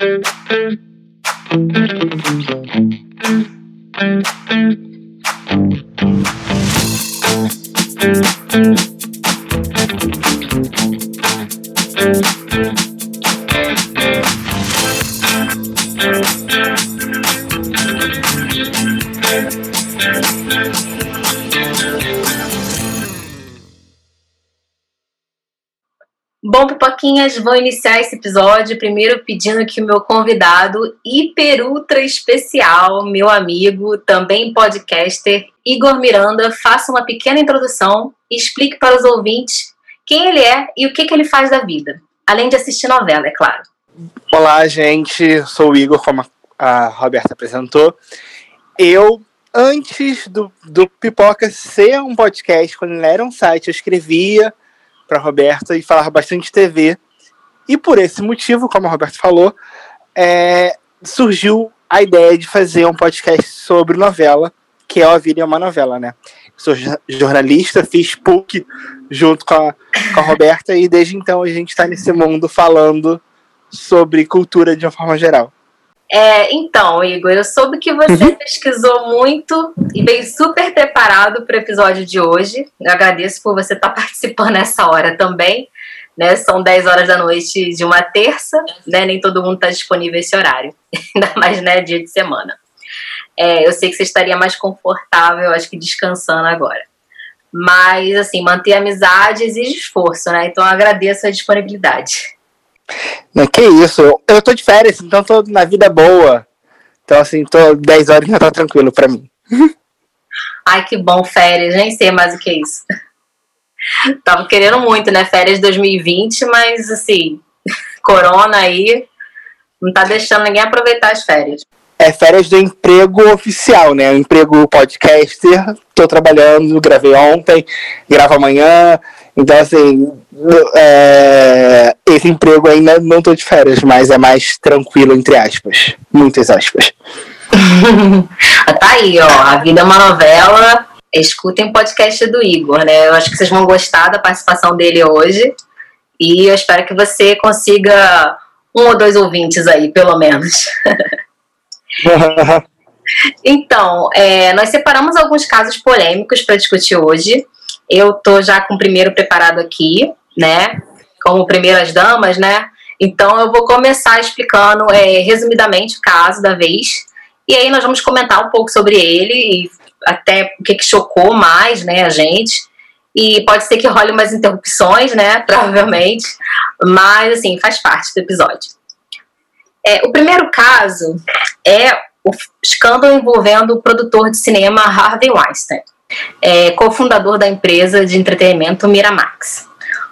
thank you. Pipoquinhas, vou iniciar esse episódio primeiro pedindo que o meu convidado hiper ultra especial, meu amigo, também podcaster, Igor Miranda, faça uma pequena introdução e explique para os ouvintes quem ele é e o que, que ele faz da vida, além de assistir novela, é claro. Olá, gente, sou o Igor, como a Roberta apresentou. Eu, antes do, do Pipoca ser um podcast, quando ele era um site, eu escrevia para Roberta e falava bastante TV. E por esse motivo, como a Roberta falou, é, surgiu a ideia de fazer um podcast sobre novela, que é A Vida é uma Novela, né? Sou jornalista, fiz PUC junto com a, com a Roberta e desde então a gente está nesse mundo falando sobre cultura de uma forma geral. É, então, Igor, eu soube que você uhum. pesquisou muito e veio super preparado para o episódio de hoje. Eu agradeço por você estar tá participando nessa hora também. Né? São 10 horas da noite de uma terça, né? nem todo mundo está disponível esse horário, ainda mais né, dia de semana. É, eu sei que você estaria mais confortável, acho que descansando agora. Mas, assim, manter amizade exige esforço, né? Então, eu agradeço a disponibilidade. Não, que isso, eu, eu tô de férias, então tô na vida boa. Então, assim, tô 10 horas já tá tranquilo pra mim. Ai, que bom, férias, nem sei mais o que é isso. Tava querendo muito, né? Férias 2020, mas assim, corona aí não tá deixando ninguém aproveitar as férias. É férias do emprego oficial, né? O emprego podcaster, tô trabalhando, gravei ontem, gravo amanhã. Então, assim, é, esse emprego ainda não tô de férias, mas é mais tranquilo, entre aspas. Muitas aspas. tá aí, ó. A vida é uma novela. Escutem o podcast do Igor, né? Eu acho que vocês vão gostar da participação dele hoje. E eu espero que você consiga um ou dois ouvintes aí, pelo menos. então, é, nós separamos alguns casos polêmicos para discutir hoje. Eu tô já com o primeiro preparado aqui né? Como primeiras damas, né? Então eu vou começar explicando é, resumidamente o caso da vez. E aí nós vamos comentar um pouco sobre ele e até o que, que chocou mais, né, a gente. E pode ser que role umas interrupções, né? Provavelmente. Mas assim, faz parte do episódio. É, o primeiro caso é o escândalo envolvendo o produtor de cinema Harvey Weinstein, é, cofundador da empresa de entretenimento Miramax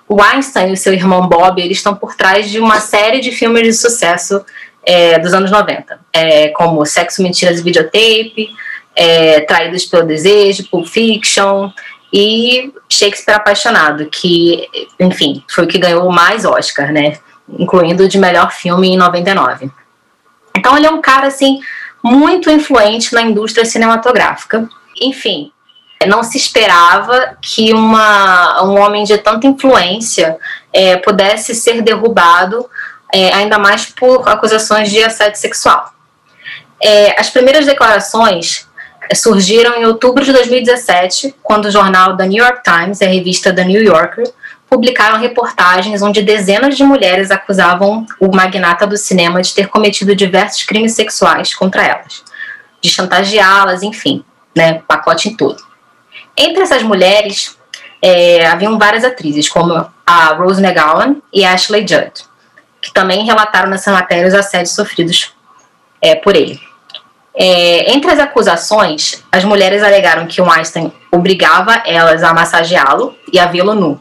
o Einstein e seu irmão Bob eles estão por trás de uma série de filmes de sucesso é, dos anos 90, é, como Sexo, Mentiras e Videotape, é, Traídos pelo Desejo, Pulp Fiction e Shakespeare Apaixonado, que, enfim, foi o que ganhou mais Oscar, né? Incluindo o de melhor filme em 99. Então ele é um cara, assim, muito influente na indústria cinematográfica. Enfim, não se esperava que uma, um homem de tanta influência é, pudesse ser derrubado, é, ainda mais por acusações de assédio sexual. É, as primeiras declarações surgiram em outubro de 2017, quando o jornal The New York Times e a revista The New Yorker publicaram reportagens onde dezenas de mulheres acusavam o magnata do cinema de ter cometido diversos crimes sexuais contra elas, de chantageá-las, enfim, né, pacote em todo. Entre essas mulheres, é, haviam várias atrizes, como a Rose McGowan e a Ashley Judd, que também relataram nessa matéria os assédios sofridos é, por ele. É, entre as acusações, as mulheres alegaram que o Einstein obrigava elas a massageá-lo e a vê-lo nu.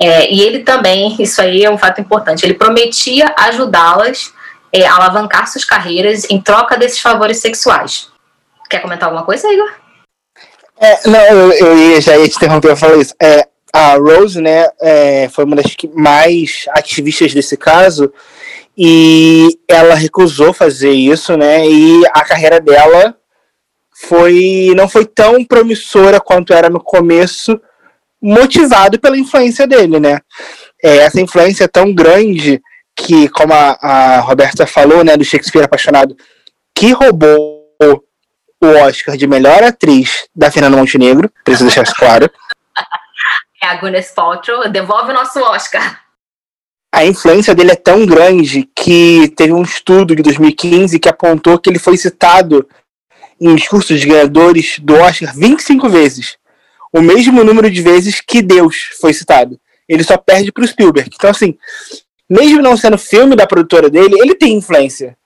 É, e ele também, isso aí é um fato importante, ele prometia ajudá-las é, a alavancar suas carreiras em troca desses favores sexuais. Quer comentar alguma coisa, Igor? É, não, eu, eu já ia te interromper eu falar isso. É, a Rose, né, é, foi uma das mais ativistas desse caso e ela recusou fazer isso, né, e a carreira dela foi não foi tão promissora quanto era no começo, motivado pela influência dele, né. É, essa influência é tão grande que, como a, a Roberta falou, né, do Shakespeare apaixonado, que roubou o Oscar de melhor atriz da Fernanda Montenegro, preciso deixar isso claro. É a Gwyneth Paltrow, devolve o nosso Oscar. A influência dele é tão grande que teve um estudo de 2015 que apontou que ele foi citado em discursos de ganhadores do Oscar 25 vezes. O mesmo número de vezes que Deus foi citado. Ele só perde para o Spielberg. Então, assim, mesmo não sendo filme da produtora dele, ele tem influência.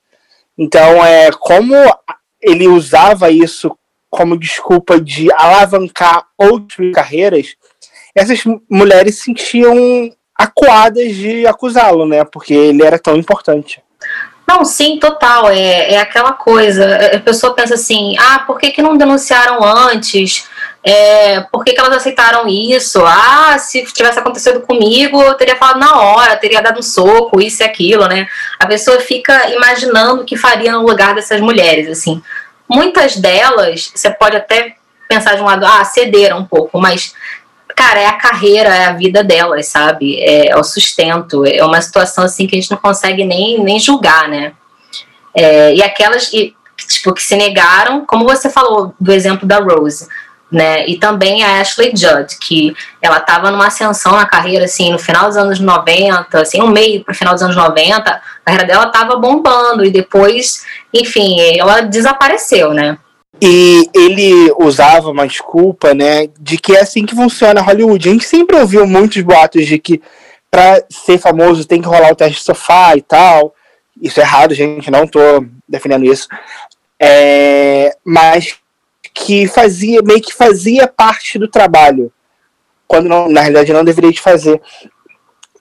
Então, é como ele usava isso como desculpa de alavancar outras carreiras, essas mulheres se sentiam acuadas de acusá-lo, né? Porque ele era tão importante. Não, sim, total. É, é aquela coisa. A pessoa pensa assim: ah, por que, que não denunciaram antes? É, por que, que elas aceitaram isso? Ah, se tivesse acontecido comigo, eu teria falado na hora, teria dado um soco, isso e aquilo, né? A pessoa fica imaginando o que faria no lugar dessas mulheres, assim. Muitas delas, você pode até pensar de um lado, ah, cederam um pouco, mas cara, é a carreira, é a vida delas, sabe? É, é, o sustento. É uma situação assim que a gente não consegue nem, nem julgar, né? É, e aquelas e, tipo, que se negaram, como você falou do exemplo da Rose, né? E também a Ashley Judd, que ela estava numa ascensão na carreira, assim, no final dos anos 90, assim, no meio para o final dos anos 90, a carreira dela estava bombando e depois, enfim, ela desapareceu, né? E ele usava uma desculpa, né, de que é assim que funciona Hollywood. A gente sempre ouviu muitos boatos de que para ser famoso tem que rolar o teste de sofá e tal. Isso é errado, gente, não tô defendendo isso. É, mas que fazia, meio que fazia parte do trabalho. Quando não, na realidade não deveria de fazer.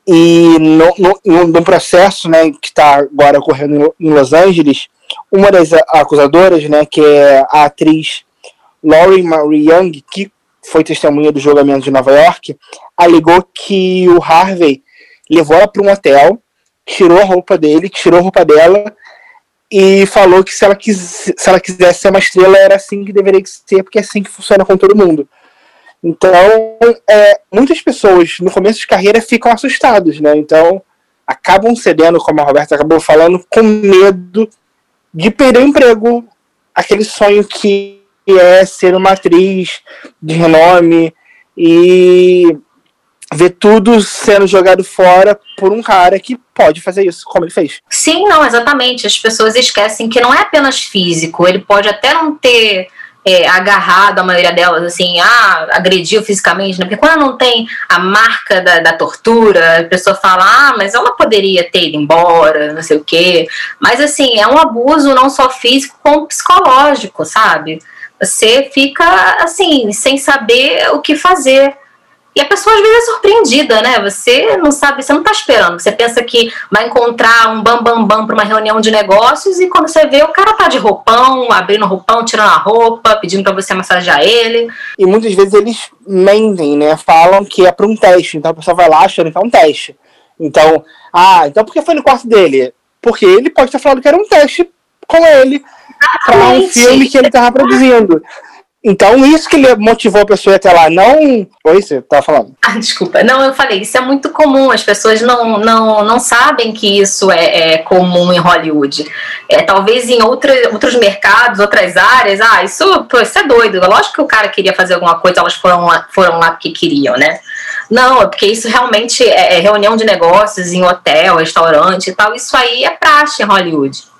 E no, no, no processo né, que está agora ocorrendo em Los Angeles, uma das acusadoras, né, que é a atriz Laurie Marie Young, que foi testemunha do julgamento de Nova York, alegou que o Harvey levou ela para um hotel, tirou a roupa dele, tirou a roupa dela e falou que se ela, quis, se ela quisesse ser uma estrela era assim que deveria ser, porque é assim que funciona com todo mundo. Então, é, muitas pessoas no começo de carreira ficam assustados, né? Então, acabam cedendo, como a Roberta acabou falando, com medo de perder o emprego, aquele sonho que é ser uma atriz de renome e ver tudo sendo jogado fora por um cara que pode fazer isso, como ele fez. Sim, não, exatamente. As pessoas esquecem que não é apenas físico, ele pode até não ter é, agarrado, a maioria delas, assim, ah, agrediu fisicamente, né? Porque quando não tem a marca da, da tortura, a pessoa fala, ah, mas ela poderia ter ido embora, não sei o quê. Mas, assim, é um abuso não só físico, como psicológico, sabe? Você fica, assim, sem saber o que fazer. E a pessoa às vezes é surpreendida, né? Você não sabe, você não está esperando. Você pensa que vai encontrar um bam bam bam para uma reunião de negócios e quando você vê o cara tá de roupão, abrindo roupão, tirando a roupa, pedindo para você massagear ele. E muitas vezes eles mentem, né? Falam que é para um teste. Então a pessoa vai lá achando que é um teste. Então, ah, então por que foi no quarto dele? Porque ele pode ter falado que era um teste com ele para um filme que ele estava produzindo. Então, isso que motivou a pessoa até lá, não. Oi, você tá falando? Ah, desculpa. Não, eu falei, isso é muito comum. As pessoas não, não, não sabem que isso é, é comum em Hollywood. É, talvez em outra, outros mercados, outras áreas, ah, isso, pô, isso é doido. Lógico que o cara queria fazer alguma coisa, elas foram lá, foram lá porque queriam, né? Não, é porque isso realmente é, é reunião de negócios em hotel, restaurante e tal. Isso aí é praxe em Hollywood.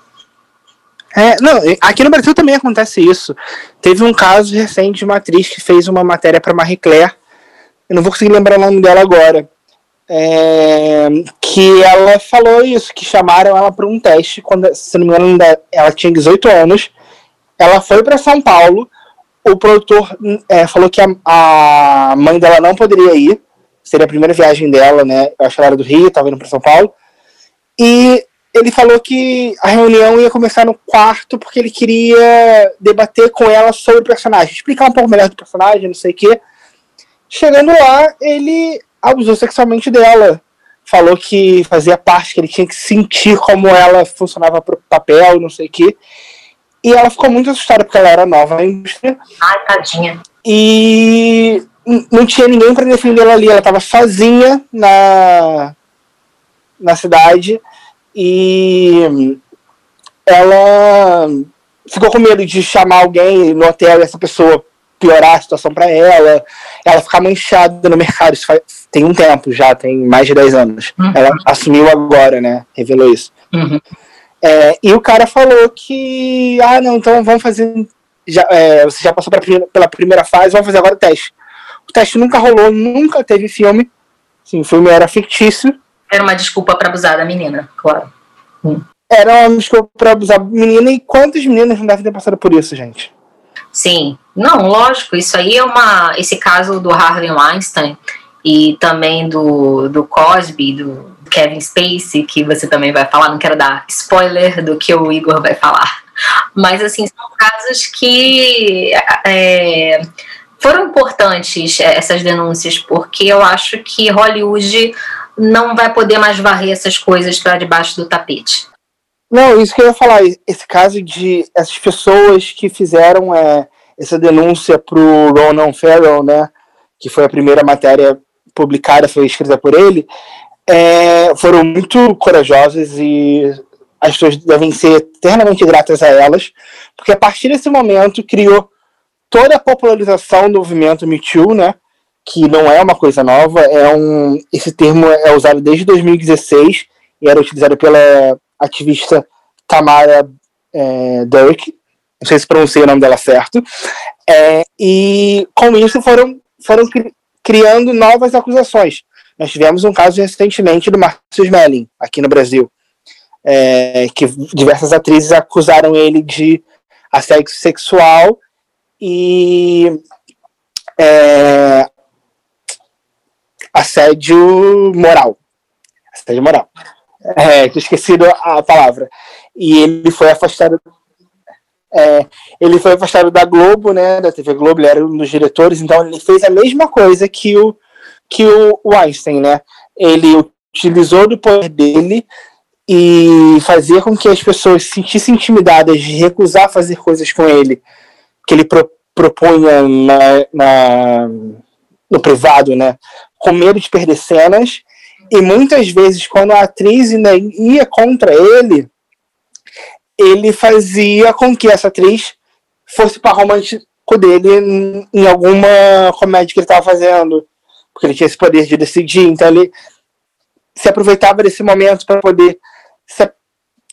É, não, aqui no Brasil também acontece isso. Teve um caso recente de uma atriz que fez uma matéria para Marie Claire, eu não vou conseguir lembrar o nome dela agora, é, que ela falou isso, que chamaram ela para um teste, quando, se não me engano, ela tinha 18 anos, ela foi para São Paulo, o produtor é, falou que a, a, mãe dela não poderia ir, seria a primeira viagem dela, né, eu acho que ela era do Rio, estava indo para São Paulo, e ele falou que a reunião ia começar no quarto porque ele queria debater com ela sobre o personagem, explicar um pouco melhor do personagem, não sei o quê. Chegando lá, ele abusou sexualmente dela. Falou que fazia parte, que ele tinha que sentir como ela funcionava pro papel, não sei o quê. E ela ficou muito assustada porque ela era nova na indústria. Ai, tadinha. E não tinha ninguém para defender ela ali. Ela estava sozinha na, na cidade e ela ficou com medo de chamar alguém no hotel e essa pessoa piorar a situação para ela, ela ficar manchada no mercado. Isso faz, tem um tempo já, tem mais de 10 anos. Uhum. Ela assumiu agora, né? Revelou isso. Uhum. É, e o cara falou que, ah, não, então vamos fazer. Já, é, você já passou pra, pela primeira fase, vamos fazer agora o teste. O teste nunca rolou, nunca teve filme. Sim, o filme era fictício. Era uma desculpa para abusar da menina, claro. Hum. Era uma desculpa para abusar da menina, e quantas meninas não devem ter passado por isso, gente? Sim, não, lógico, isso aí é uma. Esse caso do Harvey Weinstein e também do, do Cosby, do Kevin Spacey, que você também vai falar, não quero dar spoiler do que o Igor vai falar. Mas assim, são casos que é, foram importantes é, essas denúncias, porque eu acho que Hollywood não vai poder mais varrer essas coisas para debaixo do tapete. Não, isso que eu ia falar, esse caso de essas pessoas que fizeram é, essa denúncia para o Ronan Farrell, né, que foi a primeira matéria publicada, foi escrita por ele, é, foram muito corajosas e as pessoas devem ser eternamente gratas a elas, porque a partir desse momento criou toda a popularização do movimento Me Too, né, que não é uma coisa nova, é um, esse termo é usado desde 2016 e era utilizado pela ativista Tamara é, não sei se pronunciei o nome dela certo, é, e com isso foram, foram cri, criando novas acusações. Nós tivemos um caso recentemente do Marcos Smelling, aqui no Brasil, é, que diversas atrizes acusaram ele de assédio sexual e é, assédio moral. Assédio moral. É, tinha esquecido a palavra. E ele foi afastado. É, ele foi afastado da Globo, né? Da TV Globo, ele era um dos diretores, então ele fez a mesma coisa que o, que o Einstein, né? Ele utilizou do poder dele e fazia com que as pessoas se sentissem intimidadas de recusar fazer coisas com ele que ele pro, propunha na, na, no privado, né? Com medo de perder cenas e muitas vezes, quando a atriz ia contra ele, ele fazia com que essa atriz fosse para romântico dele em, alguma comédia que ele estava fazendo, porque ele tinha esse poder de decidir. Então ele se aproveitava desse momento para poder se,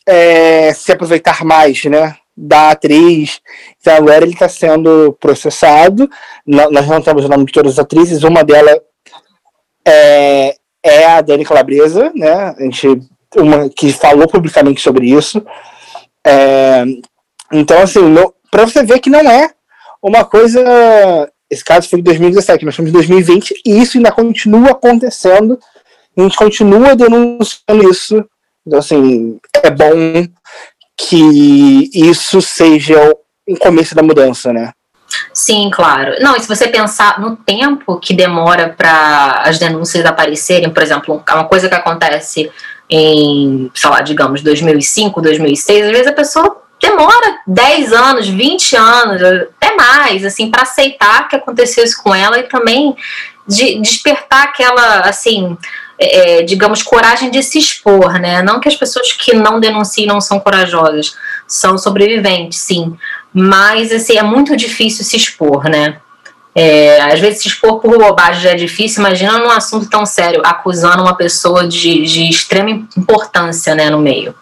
é, se aproveitar mais, né? Da atriz. Então agora ele está sendo processado. Nós não temos o nome de todas as atrizes, uma delas é, é a Dani Calabresa, né? A gente, uma que falou publicamente sobre isso. É, então, assim, para você ver que não é uma coisa. Esse caso foi em 2017, nós estamos em 2020 e isso ainda continua acontecendo. A gente continua denunciando isso. Então, assim, é bom que isso seja o começo da mudança, né? Sim, claro. Não, e se você pensar no tempo que demora para as denúncias aparecerem, por exemplo, uma coisa que acontece em, sei lá, digamos, 2005, 2006, às vezes a pessoa demora 10 anos, 20 anos, até mais, assim, para aceitar que aconteceu isso com ela e também de despertar aquela, assim, é, digamos, coragem de se expor, né? Não que as pessoas que não denunciam não são corajosas, são sobreviventes, sim. Mas, assim, é muito difícil se expor, né? É, às vezes se expor por bobagem já é difícil, imagina num assunto tão sério, acusando uma pessoa de, de extrema importância, né, no meio.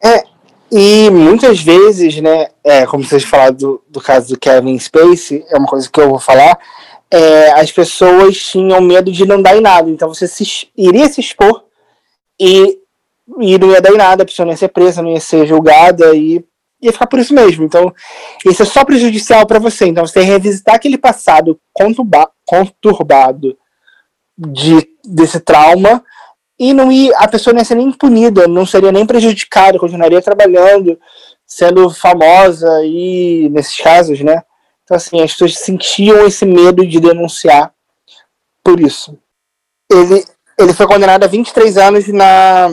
É, e muitas vezes, né, é, como vocês falaram do, do caso do Kevin Spacey, é uma coisa que eu vou falar, é, as pessoas tinham medo de não dar em nada. Então você se, iria se expor e, e não ia dar em nada, a pessoa não ia ser presa, não ia ser julgada e ia ficar por isso mesmo. Então, isso é só prejudicial para você. Então, você revisitar aquele passado conturbado de, desse trauma e não ir, a pessoa não ia ser nem punida, não seria nem prejudicada, continuaria trabalhando, sendo famosa e nesses casos, né? Então, assim, as pessoas sentiam esse medo de denunciar por isso. Ele, ele foi condenado a 23 anos na,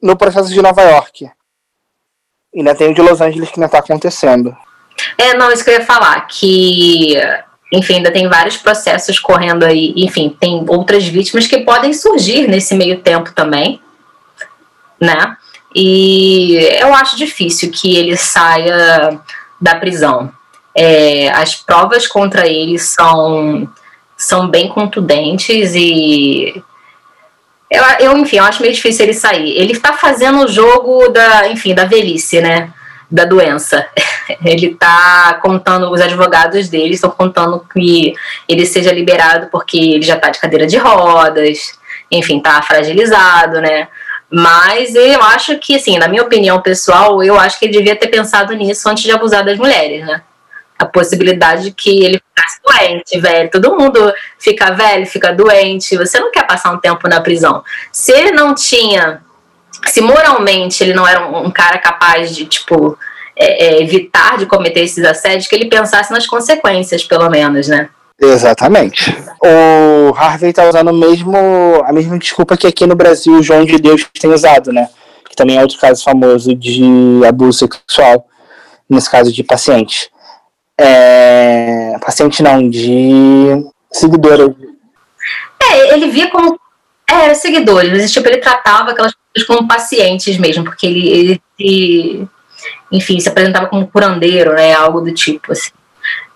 no processo de Nova York. Ainda tem o de Los Angeles que ainda está acontecendo. É, não, isso que eu ia falar, que enfim, ainda tem vários processos correndo aí. Enfim, tem outras vítimas que podem surgir nesse meio tempo também, né? E eu acho difícil que ele saia da prisão. É, as provas contra ele são, são bem contundentes e eu, eu, enfim, eu acho meio difícil ele sair. Ele está fazendo o jogo da, enfim, da velhice, né? Da doença. Ele está contando, os advogados dele estão contando que ele seja liberado porque ele já está de cadeira de rodas, enfim, está fragilizado, né? Mas eu acho que, assim, na minha opinião pessoal, eu acho que ele devia ter pensado nisso antes de abusar das mulheres, né? A possibilidade de que ele ficasse doente, velho. Todo mundo fica velho, fica doente. Você não quer passar um tempo na prisão. Se ele não tinha. Se moralmente ele não era um, um cara capaz de, tipo, é, é, evitar de cometer esses assédios, que ele pensasse nas consequências, pelo menos, né? Exatamente. O Harvey está usando mesmo, a mesma desculpa que aqui no Brasil o João de Deus tem usado, né? Que também é outro caso famoso de abuso sexual, nesse caso de paciente. É... Paciente não, de seguidora. É, ele via como. É, seguidores, tipo, ele tratava aquelas pessoas como pacientes mesmo, porque ele, ele se, enfim, se apresentava como curandeiro, né? Algo do tipo, assim.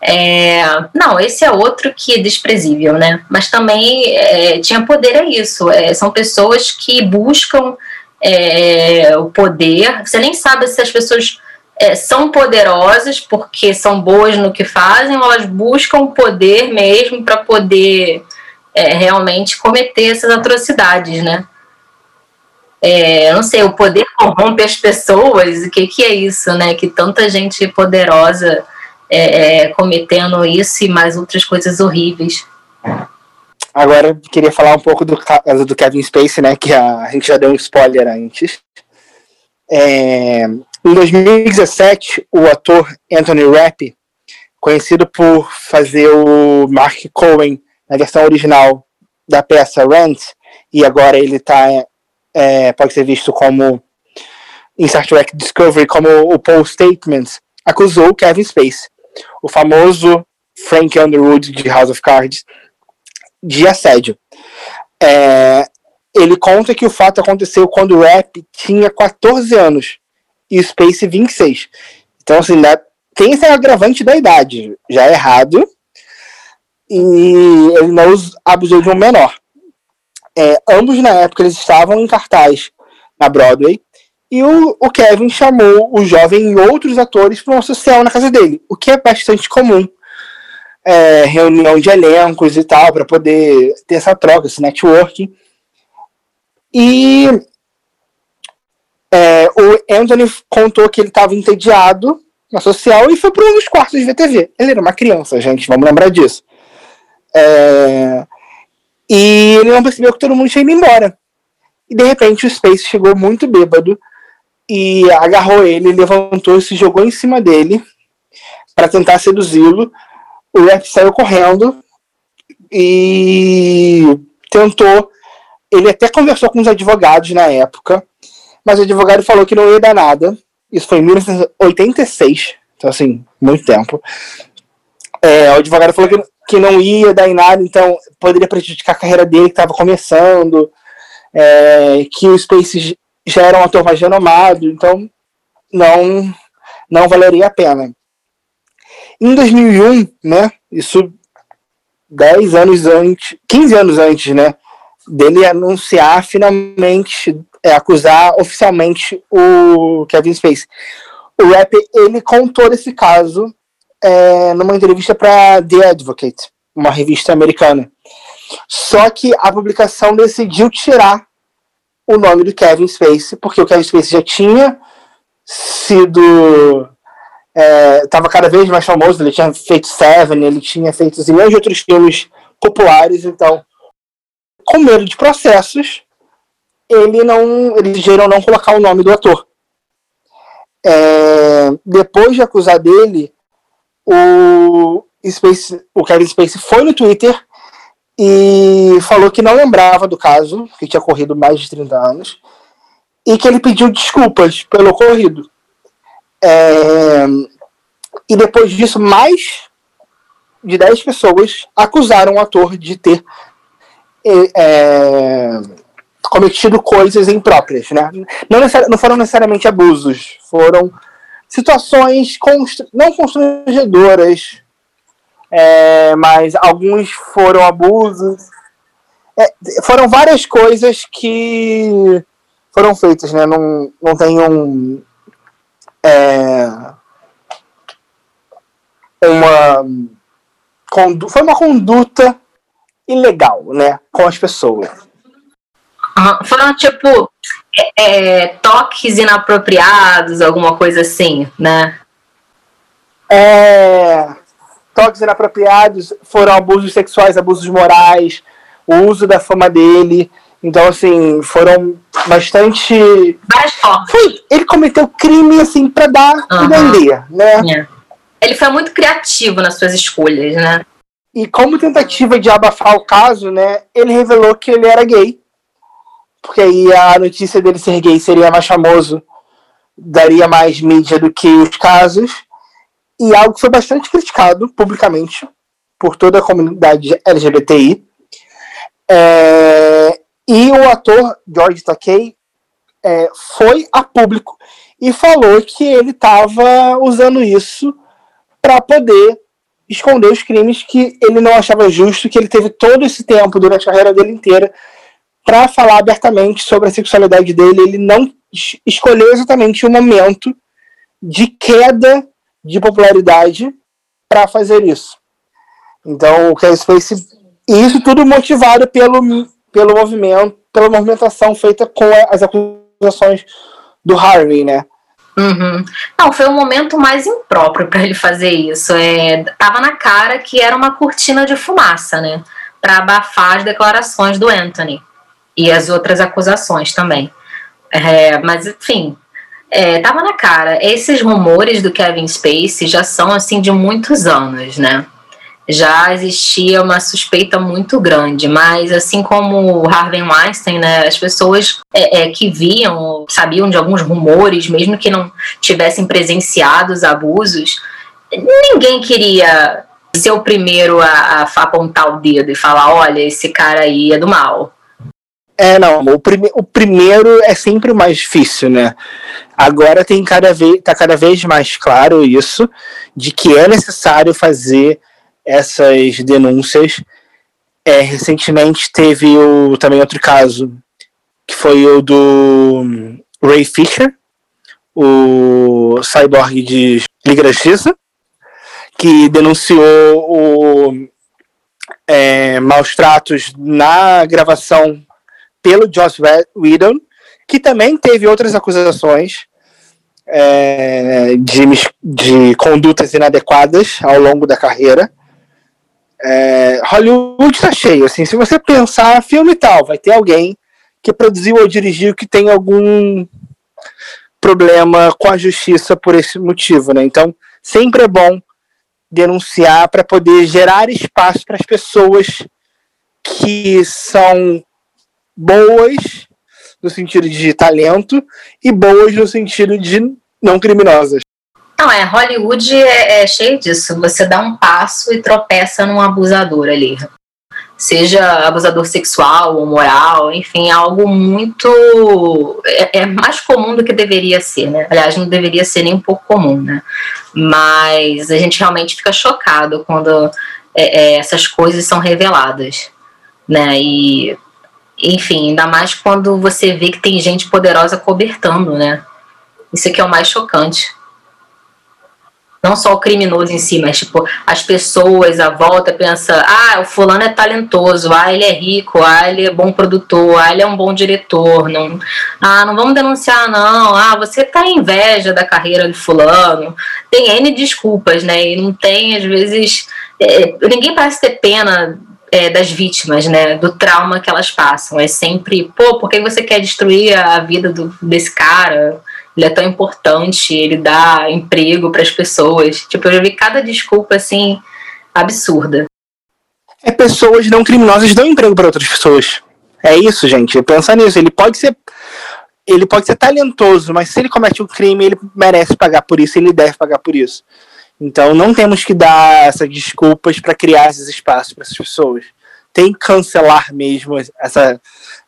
É, não, esse é outro que é desprezível, né? Mas também é, tinha poder é isso. É, são pessoas que buscam é, o poder. Você nem sabe se as pessoas é, são poderosas porque são boas no que fazem, ou elas buscam poder mesmo para poder é, realmente cometer essas atrocidades, né? É, não sei, o poder corrompe as pessoas. O que, que é isso, né? Que tanta gente poderosa é, é, cometendo isso e mais outras coisas horríveis. Agora eu queria falar um pouco do, do Kevin Spacey, né? Que a, a gente já deu um spoiler antes. É, em 2017, o ator Anthony Rapp, conhecido por fazer o Mark Cohen na versão original da peça Rent, e agora ele tá, é, pode ser visto como em Star Trek Discovery como o Paul Statements, acusou Kevin Spacey o famoso Frank Underwood de House of Cards, de assédio. É, ele conta que o fato aconteceu quando o Rap tinha 14 anos e o Space 26. Então, assim, tem esse agravante da idade, já é errado, e ele não abusou de um menor. É, ambos, na época, eles estavam em cartaz na Broadway, e o, o Kevin chamou o jovem e outros atores para uma social na casa dele, o que é bastante comum. É, reunião de elencos e tal, para poder ter essa troca, esse networking. E é, o Anthony contou que ele estava entediado na social e foi para um dos quartos de VTV. Ele era uma criança, gente, vamos lembrar disso. É, e ele não percebeu que todo mundo tinha ido embora. E de repente o Space chegou muito bêbado e agarrou ele, levantou e se jogou em cima dele para tentar seduzi-lo. O Rap saiu correndo e tentou. Ele até conversou com os advogados na época, mas o advogado falou que não ia dar nada. Isso foi em 1986, então assim, muito tempo. É, o advogado falou que, que não ia dar em nada, então poderia prejudicar a carreira dele que estava começando, é, que o Space já era um ator mais renomado, então não não valeria a pena. Em 2001, né, isso 10 anos antes, 15 anos antes, né, dele anunciar finalmente, é, acusar oficialmente o Kevin Spacey. O rap, ele contou desse caso é, numa entrevista para The Advocate, uma revista americana. Só que a publicação decidiu tirar o nome do Kevin Spacey, porque o Kevin Spacey já tinha sido. estava é, cada vez mais famoso, ele tinha feito Seven, ele tinha feito milhões de outros filmes populares, então, com medo de processos, ele não, eles decidiram não colocar o nome do ator. É, depois de acusar dele, o, Space, o Kevin Spacey foi no Twitter e falou que não lembrava do caso, que tinha ocorrido mais de 30 anos, e que ele pediu desculpas pelo ocorrido. É, e depois disso, mais de 10 pessoas acusaram o ator de ter é, cometido coisas impróprias, né? Não, não foram necessariamente abusos, foram situações não constrangedoras, é, mas alguns foram abusos. É, foram várias coisas que foram feitas, né? Não, não tem um. É, uma. Foi uma conduta ilegal, né? Com as pessoas. Uhum. Foram tipo é, é, toques inapropriados, alguma coisa assim, né? É, toques inapropriados foram abusos sexuais, abusos morais, o uso da fama dele. Então, assim, foram bastante. Várias formas. Foi, ele cometeu crime, assim, pra dar uhum. vender, né? É. Ele foi muito criativo nas suas escolhas, né? E como tentativa de abafar o caso, né, ele revelou que ele era gay. Porque aí a notícia dele ser gay seria mais famoso, daria mais mídia do que os casos. E algo que foi bastante criticado publicamente por toda a comunidade LGBTI. É, e o ator George Takei é, foi a público e falou que ele estava usando isso para poder esconder os crimes que ele não achava justo, que ele teve todo esse tempo durante a carreira dele inteira para falar abertamente sobre a sexualidade dele. Ele não escolheu exatamente o momento de queda de popularidade para fazer isso. Então, o Kevin Spacey, e isso tudo motivado pelo, pelo movimento, pela movimentação feita com as acusações do Harvey, né? Uhum. Não, foi o momento mais impróprio para ele fazer isso. É, tava na cara que era uma cortina de fumaça, né? Para abafar as declarações do Anthony e as outras acusações também. É, mas, enfim, é, tava na cara. Esses rumores do Kevin Spacey já são assim de muitos anos, né? já existia uma suspeita muito grande, mas assim como o Harvey Weinstein, né, as pessoas é, é, que viam, sabiam de alguns rumores, mesmo que não tivessem presenciado os abusos, ninguém queria ser o primeiro a, a apontar o dedo e falar, olha, esse cara aí é do mal. É, não, o, prime o primeiro é sempre o mais difícil, né? Agora tem cada vez, tá cada vez mais claro isso, de que é necessário fazer essas denúncias. É, recentemente teve o, também outro caso, que foi o do Ray Fisher, o cyborg de Liga da que denunciou o é, maus tratos na gravação pelo Joss Whedon, que também teve outras acusações é, de, de condutas inadequadas ao longo da carreira. É, Hollywood tá cheio, assim, se você pensar filme tal, vai ter alguém que produziu ou dirigiu que tem algum problema com a justiça por esse motivo, né? Então, sempre é bom denunciar para poder gerar espaço para as pessoas que são boas no sentido de talento e boas no sentido de não criminosas. Não, é, Hollywood é, é, cheio disso. Você dá um passo e tropeça num abusador ali. Seja abusador sexual ou moral, enfim, é algo muito. É, é, mais comum do que deveria ser, né? Aliás, não deveria ser nem um pouco comum, né? Mas a gente realmente fica chocado quando é, é essas coisas são reveladas, né? E, enfim, ainda mais quando você vê que tem gente poderosa cobertando, né? Isso aqui é o mais chocante. Não só o criminoso em si, mas tipo, as pessoas à volta pensam, ah, o fulano é talentoso, ah, ele é rico, ah, ele é bom produtor, ah, ele é um bom diretor, não, ah, não vamos denunciar não, ah, você tá em inveja da carreira de fulano. Tem N desculpas, né? E não tem, às vezes, é, ninguém parece ter pena é, das vítimas, né, do trauma que elas passam. É sempre, pô, por que você quer destruir a vida do, desse cara? ele é tão importante, ele dá emprego para as pessoas. Tipo, eu já vi cada desculpa assim absurda. É pessoas não criminosas dão emprego para outras pessoas. É isso, gente. Pensa nisso. Ele pode ser ele pode ser talentoso, mas se ele comete um crime, ele merece pagar por isso, ele deve pagar por isso. Então não temos que dar essas desculpas para criar esses espaços para essas pessoas. Tem que cancelar mesmo essa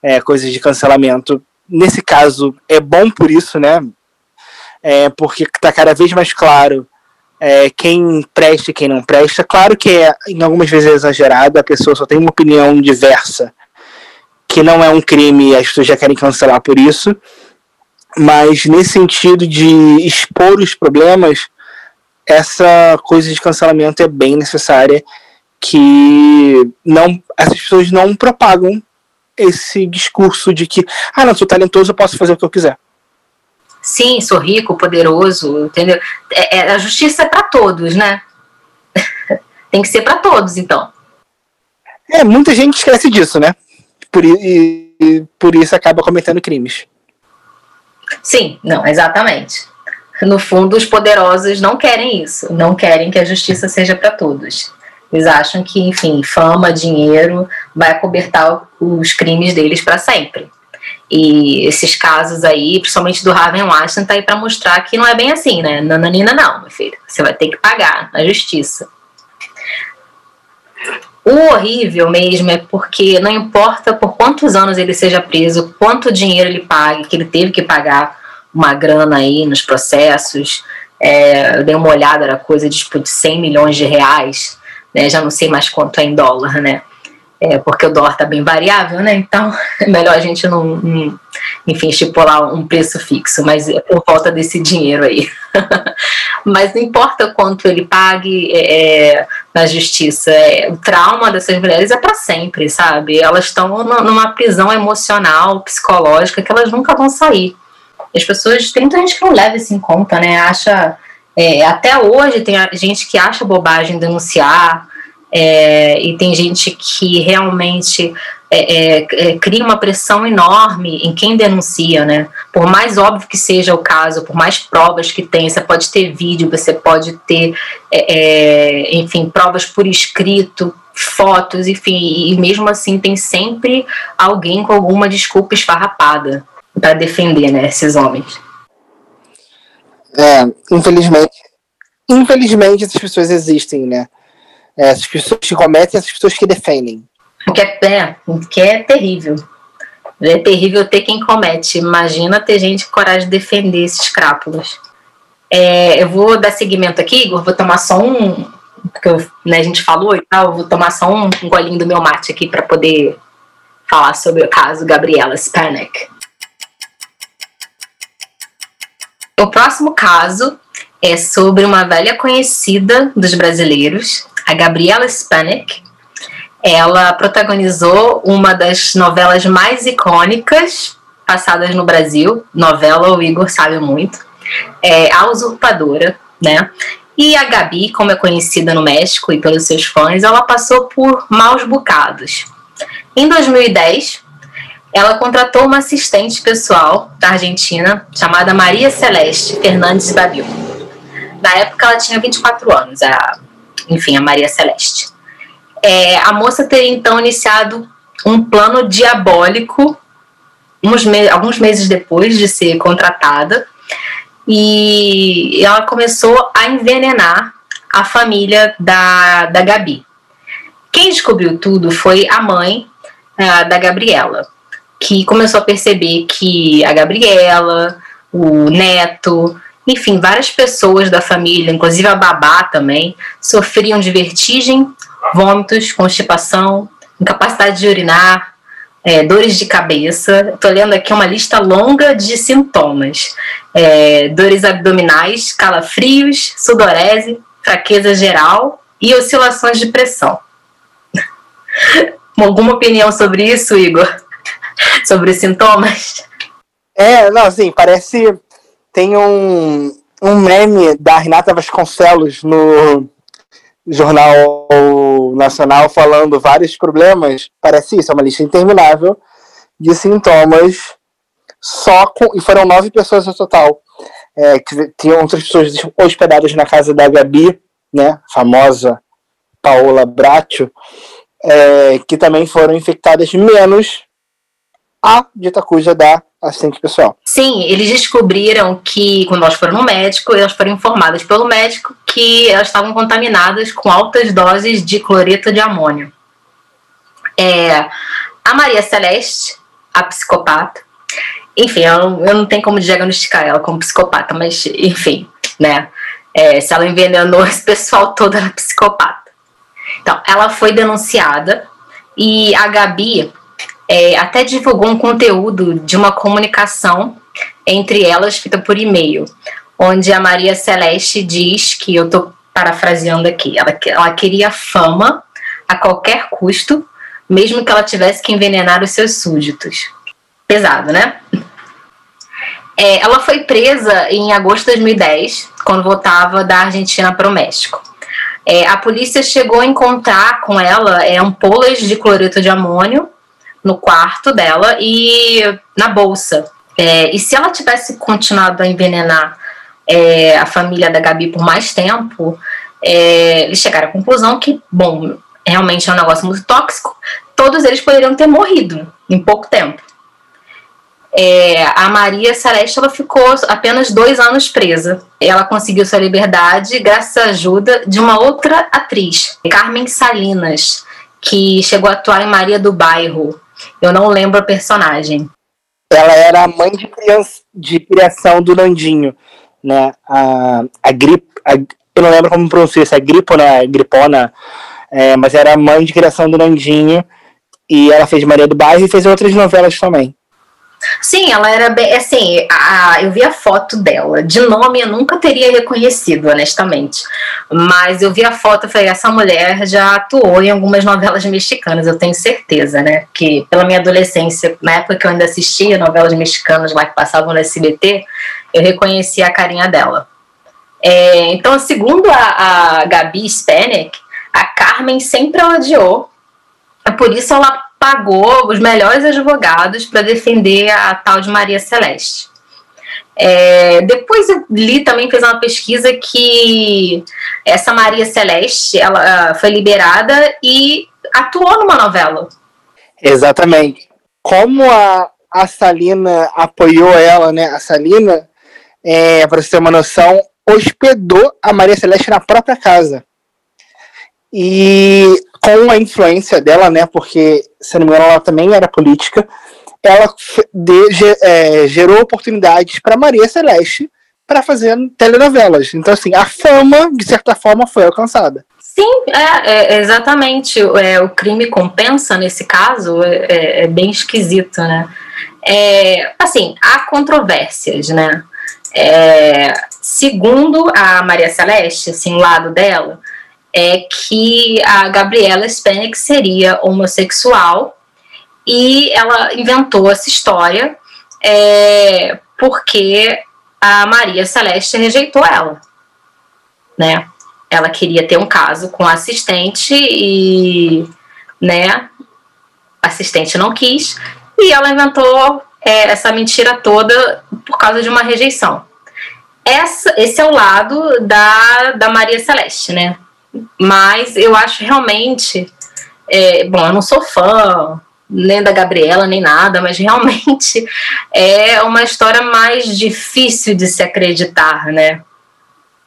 é, coisa de cancelamento. Nesse caso, é bom por isso, né? É, porque está cada vez mais claro é, quem presta e quem não presta. Claro que é, em algumas vezes é exagerado, a pessoa só tem uma opinião diversa, que não é um crime as pessoas já querem cancelar por isso. Mas nesse sentido de expor os problemas, essa coisa de cancelamento é bem necessária, que não essas pessoas não propagam esse discurso de que, ah, não, sou talentoso, eu posso fazer o que eu quiser. Sim, sou rico, poderoso, entendeu? É, é a justiça é para todos, né? Tem que ser para todos, então. É, muita gente esquece disso, né? Por, e, e por isso acaba cometendo crimes. Sim, não, exatamente. No fundo, os poderosos não querem isso, não querem que a justiça seja para todos. Eles acham que, enfim, fama, dinheiro vai cobertar os crimes deles para sempre. E esses casos aí, principalmente do Raven Washington, tá aí para mostrar que não é bem assim, né? Nananina não, meu filho. Você vai ter que pagar na justiça. O horrível mesmo é porque não importa por quantos anos ele seja preso, quanto dinheiro ele pague, que ele teve que pagar uma grana aí nos processos. É, eu dei uma olhada, era coisa de, tipo, de 100 milhões de reais, né? Já não sei mais quanto é em dólar, né? é, porque o dólar está bem variável, né? Então é melhor a gente não, não, enfim, estipular um preço fixo, mas é por volta desse dinheiro aí. mas não importa quanto ele pague é, é na justiça, é, o trauma dessas mulheres é para sempre, sabe? Elas estão numa prisão emocional, psicológica, que elas nunca vão sair. As pessoas, tem muita gente que não leva isso em conta, né? Acha. É, até hoje tem gente que acha bobagem denunciar, é, e tem gente que realmente é, é, é, cria uma pressão enorme em quem denuncia, né? Por mais óbvio que seja o caso, por mais provas que tenha, você pode ter vídeo, você pode ter, é, é, enfim, provas por escrito, fotos, enfim, e mesmo assim tem sempre alguém com alguma desculpa esfarrapada para defender, né, esses homens. É, infelizmente, infelizmente essas pessoas existem, né? É, essas pessoas que cometem essas pessoas que defendem. Que é, é, que é terrível. É terrível ter quem comete. Imagina ter gente com coragem de defender esses crápulas. É, eu vou dar seguimento aqui, Igor, vou tomar só um. Porque eu, né, a gente falou e tal, vou tomar só um, um golinho do meu mate aqui para poder falar sobre o caso Gabriela Spanek. O próximo caso é sobre uma velha conhecida dos brasileiros, a Gabriela Spanek. Ela protagonizou uma das novelas mais icônicas passadas no Brasil. Novela, o Igor sabe muito. É A Usurpadora, né? E a Gabi, como é conhecida no México e pelos seus fãs, ela passou por maus bocados. Em 2010, ela contratou uma assistente pessoal da Argentina chamada Maria Celeste Fernandes Babil. Na época ela tinha 24 anos, a enfim, a Maria Celeste. É, a moça teria então iniciado um plano diabólico me alguns meses depois de ser contratada e ela começou a envenenar a família da, da Gabi. Quem descobriu tudo foi a mãe uh, da Gabriela, que começou a perceber que a Gabriela, o neto, enfim, várias pessoas da família, inclusive a babá também, sofriam de vertigem, vômitos, constipação, incapacidade de urinar, é, dores de cabeça. Estou lendo aqui uma lista longa de sintomas: é, dores abdominais, calafrios, sudorese, fraqueza geral e oscilações de pressão. Alguma opinião sobre isso, Igor? Sobre sintomas? É, não, assim, parece tem um, um meme da Renata Vasconcelos no Jornal Nacional falando vários problemas. Parece isso, é uma lista interminável de sintomas só com. E foram nove pessoas no total. É, que tinham outras pessoas hospedadas na casa da Gabi, né? Famosa Paola Bracho, é, que também foram infectadas menos a dita cuja da assistente pessoal. Sim, eles descobriram que, quando elas foram no médico, elas foram informadas pelo médico que elas estavam contaminadas com altas doses de cloreto de amônio. É, a Maria Celeste, a psicopata, enfim, eu não, eu não tenho como diagnosticar ela como psicopata, mas enfim, né? É, se ela envenenou esse pessoal todo, ela é psicopata. Então, ela foi denunciada e a Gabi é, até divulgou um conteúdo de uma comunicação entre elas feita por e-mail, onde a Maria Celeste diz que eu estou parafraseando aqui, ela, ela queria fama a qualquer custo, mesmo que ela tivesse que envenenar os seus súditos. Pesado, né? É, ela foi presa em agosto de 2010, quando voltava da Argentina para o México. É, a polícia chegou a encontrar com ela é, ampolas de cloreto de amônio no quarto dela e na bolsa. É, e se ela tivesse continuado a envenenar é, a família da Gabi por mais tempo, é, eles chegaram à conclusão que, bom, realmente é um negócio muito tóxico, todos eles poderiam ter morrido em pouco tempo. É, a Maria Celeste ela ficou apenas dois anos presa. Ela conseguiu sua liberdade graças à ajuda de uma outra atriz, Carmen Salinas, que chegou a atuar em Maria do Bairro, eu não lembro a personagem. Ela era a mãe de, criança, de criação do Nandinho, né? A, a Grip, a, eu não lembro como pronuncia isso, é Gripona, né? Gripona, é, mas era a mãe de criação do Nandinho. E ela fez Maria do Bairro e fez outras novelas também. Sim, ela era bem. Assim, a, eu vi a foto dela. De nome eu nunca teria reconhecido, honestamente. Mas eu vi a foto e falei: essa mulher já atuou em algumas novelas mexicanas, eu tenho certeza, né? Que pela minha adolescência, na época que eu ainda assistia novelas mexicanas lá que passavam no SBT, eu reconheci a carinha dela. É, então, segundo a, a Gabi Spanek, a Carmen sempre a odiou. É por isso ela pagou os melhores advogados para defender a tal de Maria Celeste. É, depois eu li também, fez uma pesquisa que essa Maria Celeste ela ah, foi liberada e atuou numa novela. Exatamente. Como a, a Salina apoiou ela, né? A Salina, é, para você ter uma noção, hospedou a Maria Celeste na própria casa. E com a influência dela, né? Porque, se não me engano, ela também era política. Ela de, é, gerou oportunidades para Maria Celeste para fazer telenovelas. Então, assim, a fama, de certa forma, foi alcançada. Sim, é, é exatamente. É, o crime compensa nesse caso é, é, é bem esquisito, né? É, assim, há controvérsias, né? É, segundo a Maria Celeste, assim, o lado dela, é que a Gabriela Spanik seria homossexual e ela inventou essa história é, porque a Maria Celeste rejeitou ela, né? Ela queria ter um caso com a assistente e, né? A assistente não quis e ela inventou é, essa mentira toda por causa de uma rejeição. Essa, esse é o lado da, da Maria Celeste, né? Mas eu acho realmente. É, bom, eu não sou fã nem da Gabriela, nem nada, mas realmente é uma história mais difícil de se acreditar, né?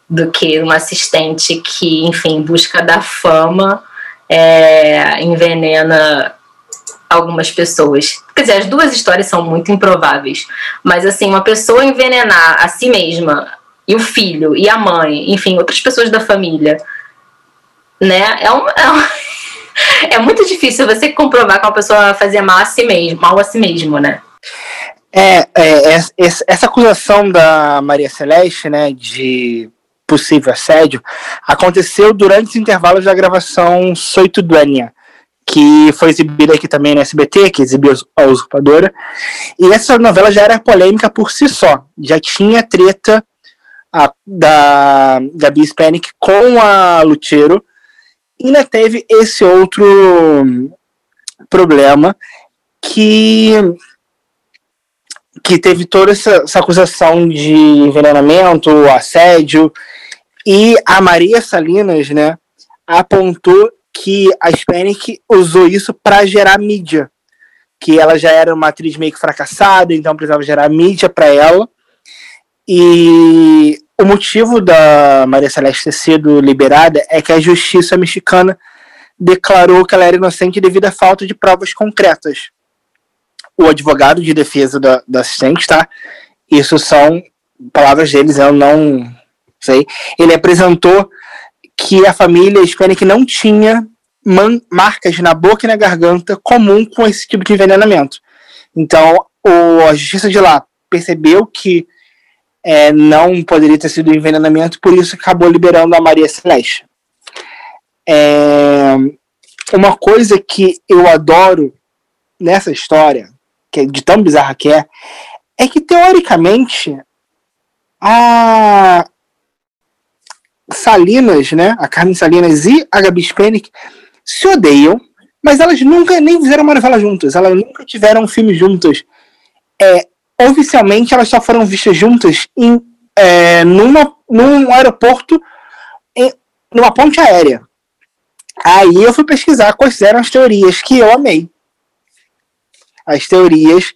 Do que uma assistente que, enfim, busca da fama, é, envenena algumas pessoas. Quer dizer, as duas histórias são muito improváveis, mas assim, uma pessoa envenenar a si mesma e o filho e a mãe, enfim, outras pessoas da família né? É, um, é, um, é muito difícil você comprovar que uma pessoa fazia mal a si mesmo, mal a si mesmo, né? É, é, é, essa acusação da Maria Celeste, né, de possível assédio, aconteceu durante os intervalos da gravação Soito Duenia, que foi exibida aqui também no SBT, que exibiu a Usurpadora. E essa novela já era polêmica por si só, já tinha treta a, da Gabi Spanik com a Lutero, ainda teve esse outro problema que que teve toda essa, essa, acusação de envenenamento, assédio, e a Maria Salinas, né, apontou que a Hispanic usou isso para gerar mídia, que ela já era uma atriz meio que fracassada, então precisava gerar mídia para ela. E o motivo da Maria Celeste ter sido liberada é que a justiça mexicana declarou que ela era inocente devido à falta de provas concretas. O advogado de defesa da, da assistente, tá? Isso são palavras deles, eu não sei. Ele apresentou que a família Hispanic não tinha marcas na boca e na garganta comum com esse tipo de envenenamento. Então, o, a justiça de lá percebeu que é, não poderia ter sido envenenamento, por isso acabou liberando a Maria Celeste. É, uma coisa que eu adoro nessa história, que é de tão bizarra que é, é que teoricamente a Salinas, né, a Carmen Salinas e a Gabi Spanik se odeiam, mas elas nunca nem fizeram uma novela juntas, elas nunca tiveram um filme juntas. É, oficialmente elas só foram vistas juntas em, é, numa, num aeroporto, em, numa ponte aérea. Aí eu fui pesquisar quais eram as teorias que eu amei. As teorias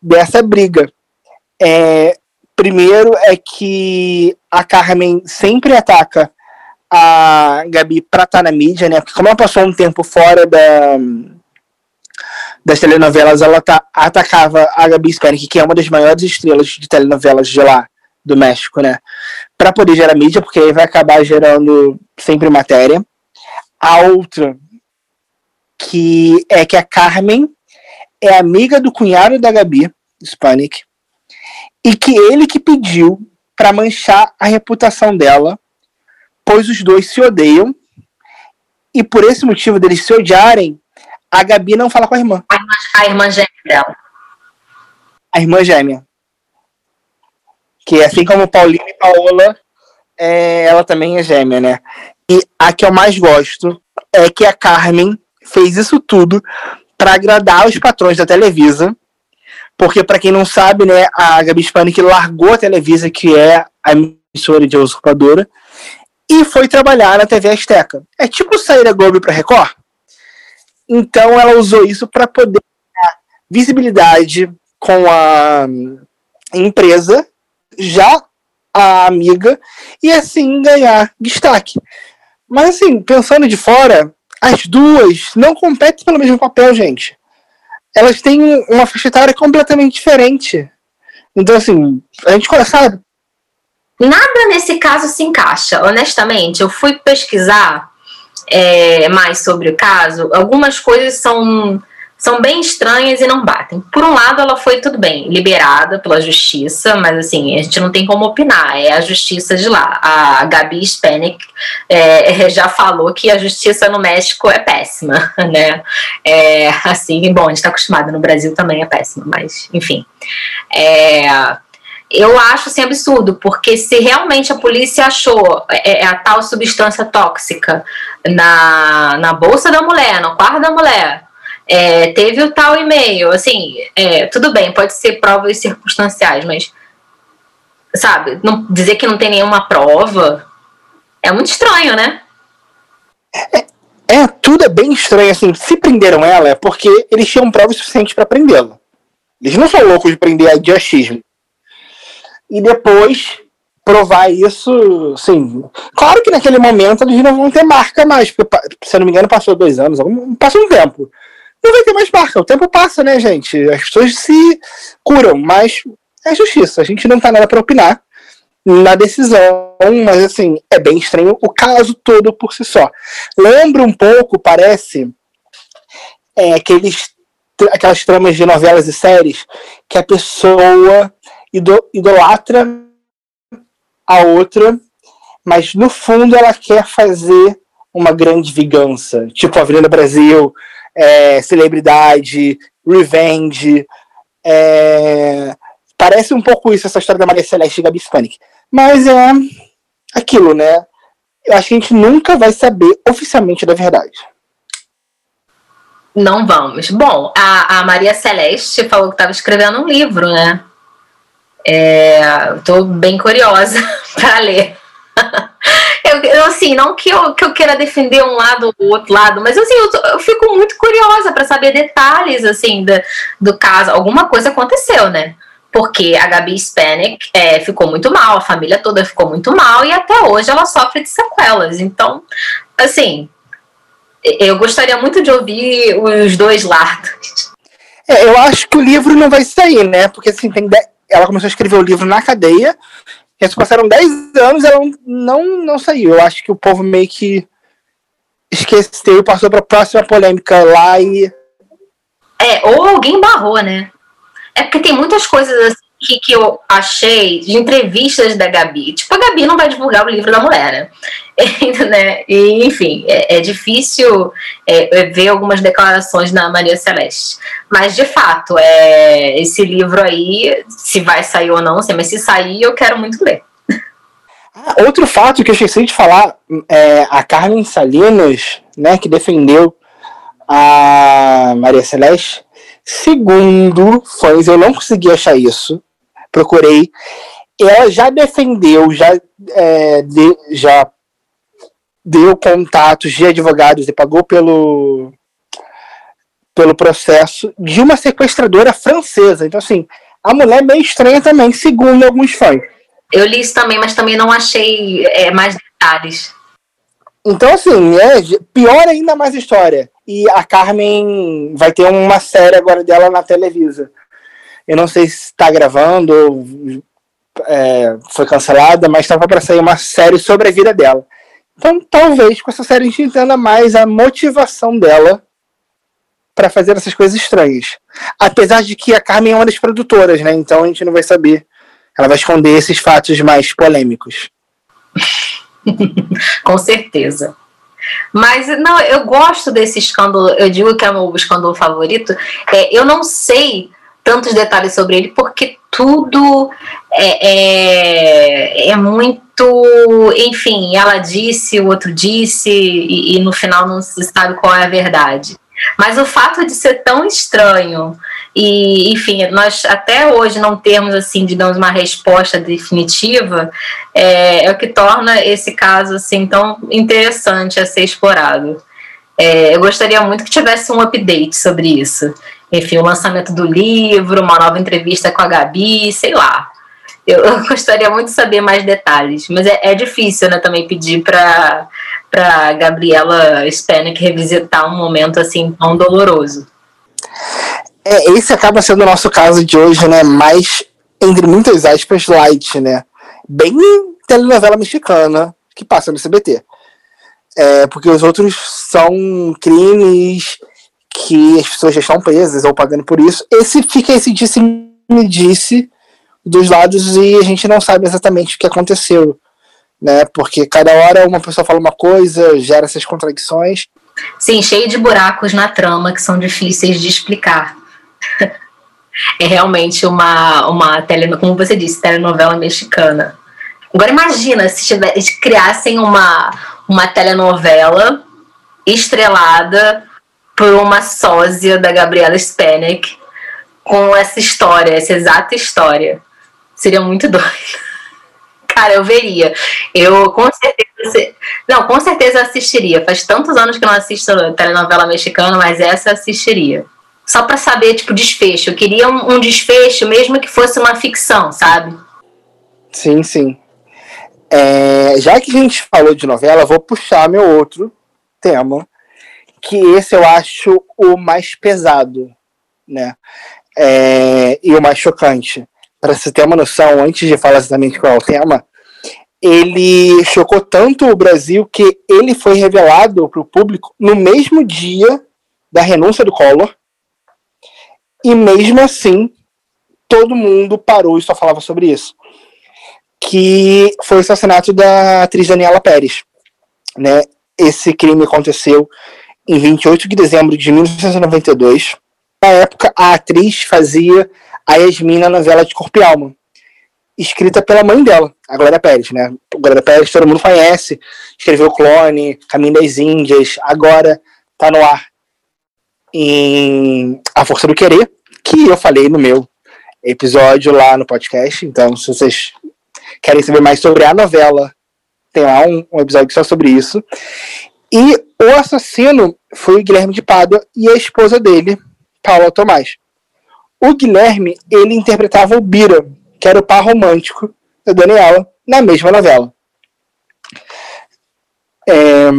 dessa briga. É, primeiro é que a Carmen sempre ataca a Gabi pra estar tá na mídia, né? Porque como ela passou um tempo fora da, das telenovelas, ela tá, atacava a Gabi Spanik, que é uma das maiores estrelas de telenovelas de lá, do México, né? Pra poder gerar mídia, porque aí vai acabar gerando sempre matéria. A outra, que é que a Carmen é amiga do cunhado da Gabi Spanik, e que ele que pediu para manchar a reputação dela pois os dois se odeiam. E por esse motivo deles se odiarem, a Gabi não fala com a irmã. A irmã, a irmã gêmea dela. A irmã gêmea. Que assim como Paulina e Paola, é, ela também é gêmea, né? E a que eu mais gosto é que a Carmen fez isso tudo para agradar os patrões da Televisa. Porque, para quem não sabe, né, a Gabi Spanik largou a Televisa, que é a emissora de usurpadora, e foi trabalhar na TV Azteca. É tipo sair da Globo para Record. Então ela usou isso para poder visibilidade com a empresa, já a amiga, e assim ganhar destaque. Mas assim, pensando de fora, as duas não competem pelo mesmo papel, gente. Elas têm uma faixa etária completamente diferente. Então, assim, a gente sabe, Nada nesse caso se encaixa, honestamente. Eu fui pesquisar é, mais sobre o caso, algumas coisas são, são bem estranhas e não batem. Por um lado, ela foi tudo bem, liberada pela justiça, mas assim, a gente não tem como opinar, é a justiça de lá. A Gabi Spanik é, já falou que a justiça no México é péssima, né? É, assim, bom, a gente está acostumado no Brasil também é péssima, mas enfim. É, eu acho assim absurdo, porque se realmente a polícia achou é, é, a tal substância tóxica na, na bolsa da mulher, no quarto da mulher, é, teve o tal e-mail, assim, é, tudo bem, pode ser provas circunstanciais, mas sabe, não, dizer que não tem nenhuma prova é muito estranho, né? É, é, tudo é bem estranho, assim, se prenderam ela é porque eles tinham provas suficientes para prendê-la. Eles não são loucos de prender de achismo e depois provar isso, sim. Claro que naquele momento eles não vão ter marca mais, porque, se eu não me engano, passou dois anos, passou um tempo. Não vai ter mais marca, o tempo passa, né, gente? As pessoas se curam, mas é justiça, a gente não tá nada para opinar na decisão, mas assim, é bem estranho o caso todo por si só. Lembra um pouco, parece, é, aqueles, aquelas tramas de novelas e séries que a pessoa idolatra a outra, mas no fundo ela quer fazer uma grande vingança, tipo Avenida Brasil, é, Celebridade, Revenge. É, parece um pouco isso, essa história da Maria Celeste e Gabi Spanik. Mas é aquilo, né? Eu acho que a gente nunca vai saber oficialmente da verdade. Não vamos. Bom, a, a Maria Celeste falou que estava escrevendo um livro, né? Estou é, bem curiosa para ler. eu, assim, não que eu, que eu queira defender um lado ou outro lado, mas assim, eu, eu fico muito curiosa para saber detalhes assim do, do caso. Alguma coisa aconteceu, né? Porque a Gabi Spanek é, ficou muito mal, a família toda ficou muito mal e até hoje ela sofre de sequelas. Então, assim, eu gostaria muito de ouvir os dois lados. É, eu acho que o livro não vai sair, né? Porque assim, tem. Ela começou a escrever o livro na cadeia, e se passaram 10 anos ela não, não saiu. Eu acho que o povo meio que esqueceu e passou para a próxima polêmica lá e. É, ou alguém barrou, né? É porque tem muitas coisas assim que, que eu achei de entrevistas da Gabi. Tipo, a Gabi não vai divulgar o livro da mulher, né? E, enfim, é, é difícil é, é, ver algumas declarações na Maria Celeste. Mas, de fato, é, esse livro aí, se vai sair ou não, sei, mas se sair, eu quero muito ler. Ah, outro fato que eu esqueci de falar é a Carmen Salinas, né, que defendeu a Maria Celeste. Segundo fãs, eu não consegui achar isso procurei. Ela já defendeu, já, é, de, já deu contatos de advogados e pagou pelo, pelo processo de uma sequestradora francesa. Então, assim, a mulher é meio estranha também, segundo alguns fãs. Eu li isso também, mas também não achei é, mais detalhes. Então, assim, é pior ainda mais história. E a Carmen vai ter uma série agora dela na Televisa. Eu não sei se está gravando ou é, foi cancelada, mas estava para sair uma série sobre a vida dela. Então, talvez com essa série a gente entenda mais a motivação dela para fazer essas coisas estranhas. Apesar de que a Carmen é uma das produtoras, né? Então a gente não vai saber. Ela vai esconder esses fatos mais polêmicos. com certeza. Mas não, eu gosto desse escândalo. Eu digo que é o meu escândalo favorito. É, eu não sei tantos detalhes sobre ele, porque tudo é, é, é, muito. Enfim, ela disse, o outro disse, e, e no final não se sabe qual é a verdade. Mas o fato de ser tão estranho e, enfim, nós até hoje não temos, assim, digamos, uma resposta definitiva, é, é o que torna esse caso, assim, tão interessante a ser explorado. É, eu gostaria muito que tivesse um update sobre isso enfim, o lançamento do livro, uma nova entrevista com a Gabi, sei lá. Eu, gostaria muito de saber mais detalhes, mas é, é difícil, né, também pedir para para Gabriela Spanek revisitar um momento assim tão doloroso. É, esse acaba sendo o nosso caso de hoje, né? Mais, entre muitas aspas, light, né? Bem telenovela mexicana que passa no CBT. É, porque os outros são crimes que as pessoas já estão presas ou pagando por isso. Esse fica esse disse-me disse dos lados e a gente não sabe exatamente o que aconteceu, né? Porque cada hora uma pessoa fala uma coisa, gera essas contradições. Sim, cheio de buracos na trama que são difíceis de explicar. é realmente uma, uma tele, como você disse, telenovela mexicana. Agora imagina se tivesse, criassem uma, uma telenovela estrelada por uma sósia da Gabriela Spanek com essa história, essa exata história. Seria muito doido. Cara, eu veria. Eu com certeza. Não, com certeza assistiria. Faz tantos anos que não assisto telenovela mexicana, mas essa assistiria. Só para saber, tipo, desfecho. Eu queria um, um, desfecho, mesmo que fosse uma ficção, sabe? Sim, sim. É, já que a gente falou de novela, vou puxar meu outro tema, que esse eu acho o mais pesado, né? É, e o mais chocante. Para você ter uma noção, antes de falar exatamente qual é o tema, ele chocou tanto o Brasil que ele foi revelado para o público no mesmo dia da renúncia do Collor. E mesmo assim, todo mundo parou e só falava sobre isso. Que foi o assassinato da atriz Daniela Pérez. Né? Esse crime aconteceu em 28 de dezembro de 1992. Na época, a atriz fazia a Yasmin na novela de Corpo e Alma, escrita pela mãe dela, a Glória Pérez, né? A Glória Pérez todo mundo conhece, escreveu Clone, Caminho das Índias, agora tá no ar em A Força do Querer, que eu falei no meu episódio lá no podcast. Então, se vocês querem saber mais sobre a novela Tem lá um, um episódio só sobre isso. E o assassino foi o Guilherme de Pádua e a esposa dele, Paula Tomás. O Guilherme, ele interpretava o Bira, que era o par romântico da Daniela, na mesma novela. É...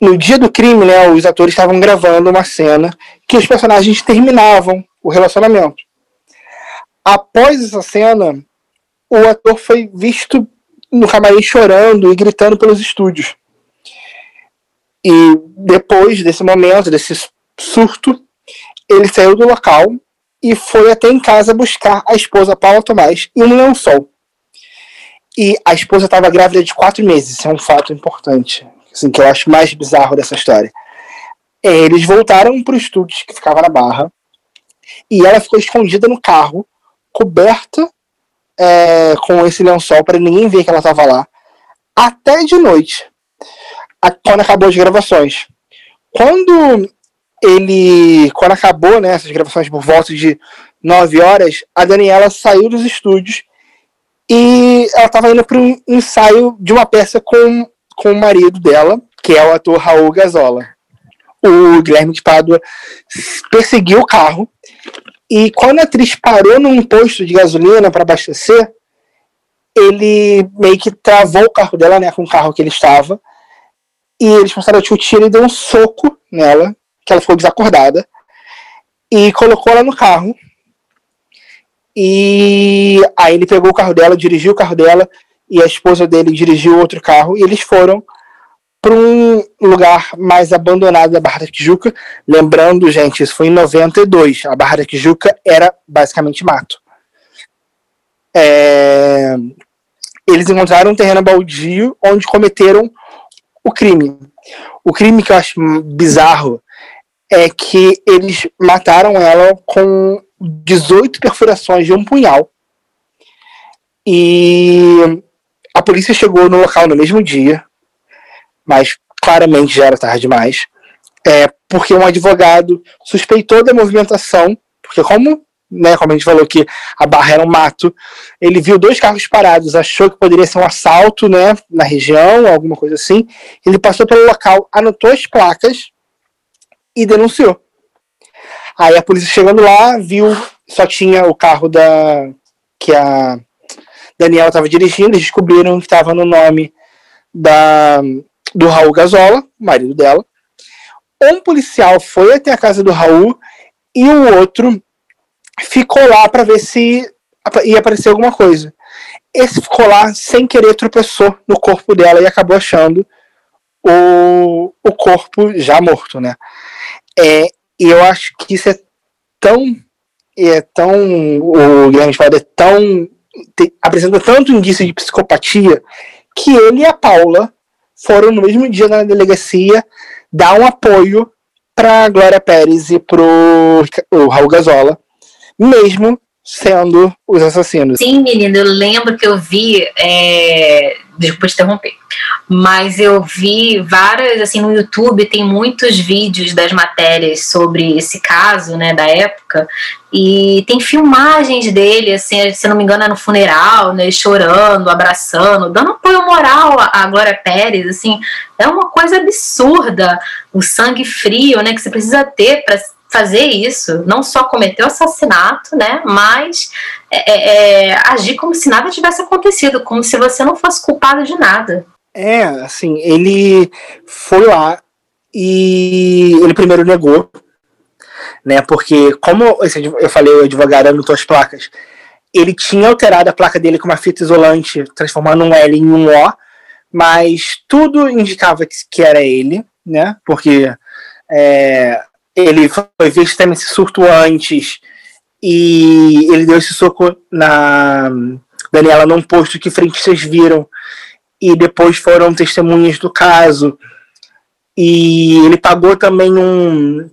No dia do crime, né, os atores estavam gravando uma cena que os personagens terminavam o relacionamento. Após essa cena, o ator foi visto no camarim chorando e gritando pelos estúdios. E depois desse momento, desse surto, ele saiu do local e foi até em casa buscar a esposa Paula Tomás e um lençol. E a esposa estava grávida de quatro meses, isso é um fato importante, assim, que eu acho mais bizarro dessa história. É, eles voltaram para o estúdio que ficava na Barra e ela ficou escondida no carro, coberta é, com esse lençol para ninguém ver que ela estava lá, até de noite, quando acabou as gravações. Quando ele, quando acabou né, essas gravações por volta de 9 horas, a Daniela saiu dos estúdios e ela estava indo para um ensaio de uma peça com, com o marido dela, que é o ator Raul Gazola. O Guilherme de Pádua perseguiu o carro e quando a atriz parou num posto de gasolina para abastecer, ele meio que travou o carro dela, né, com o carro que ele estava, e eles começaram a discutir, ele deu um soco nela, que ela ficou desacordada, e colocou ela no carro. E aí ele pegou o carro dela, dirigiu o carro dela, e a esposa dele dirigiu outro carro, e eles foram para um lugar mais abandonado da Barra da Tijuca. Lembrando, gente, isso foi em 92. A Barra da Tijuca era basicamente mato. É... Eles encontraram um terreno baldio onde cometeram o crime. O crime que eu acho bizarro é que eles mataram ela com 18 perfurações de um punhal. E a polícia chegou no local no mesmo dia, mas claramente já era tarde demais, é, porque um advogado suspeitou da movimentação, porque como, né, como a gente falou que a barra era um mato, ele viu dois carros parados, achou que poderia ser um assalto né, na região, alguma coisa assim, ele passou pelo local, anotou as placas, e denunciou. Aí a polícia chegando lá, viu, só tinha o carro da que a Daniela estava dirigindo, eles descobriram que estava no nome da, do Raul Gazola, marido dela. Um policial foi até a casa do Raul e o outro ficou lá para ver se ia aparecer alguma coisa. Esse ficou lá sem querer tropeçou no corpo dela e acabou achando o, o corpo já morto, né? É, e eu acho que isso é tão. É tão. O Guilherme Spalda é tão. Te, apresenta tanto indício de psicopatia que ele e a Paula foram no mesmo dia na delegacia dar um apoio para Glória Pérez e pro o Raul Gazola, mesmo sendo os assassinos. Sim, menino, eu lembro que eu vi. É... Desculpa te interromper. Mas eu vi várias, assim, no YouTube tem muitos vídeos das matérias sobre esse caso, né, da época. E tem filmagens dele, assim, se não me engano, é no funeral, né, chorando, abraçando, dando apoio moral à Glória Pérez, assim. É uma coisa absurda o sangue frio, né, que você precisa ter para fazer isso, não só cometer o assassinato, né, mas é, é, é, agir como se nada tivesse acontecido, como se você não fosse culpado de nada. É, assim, ele foi lá e ele primeiro negou, né, porque como eu falei, o advogado anotou as placas, ele tinha alterado a placa dele com uma fita isolante, transformando um L em um O, mas tudo indicava que, era ele, né, porque é, ele foi visto tendo esse surto antes e ele deu esse soco na Daniela num posto que frentistas viram e depois foram testemunhas do caso. E ele pagou também um,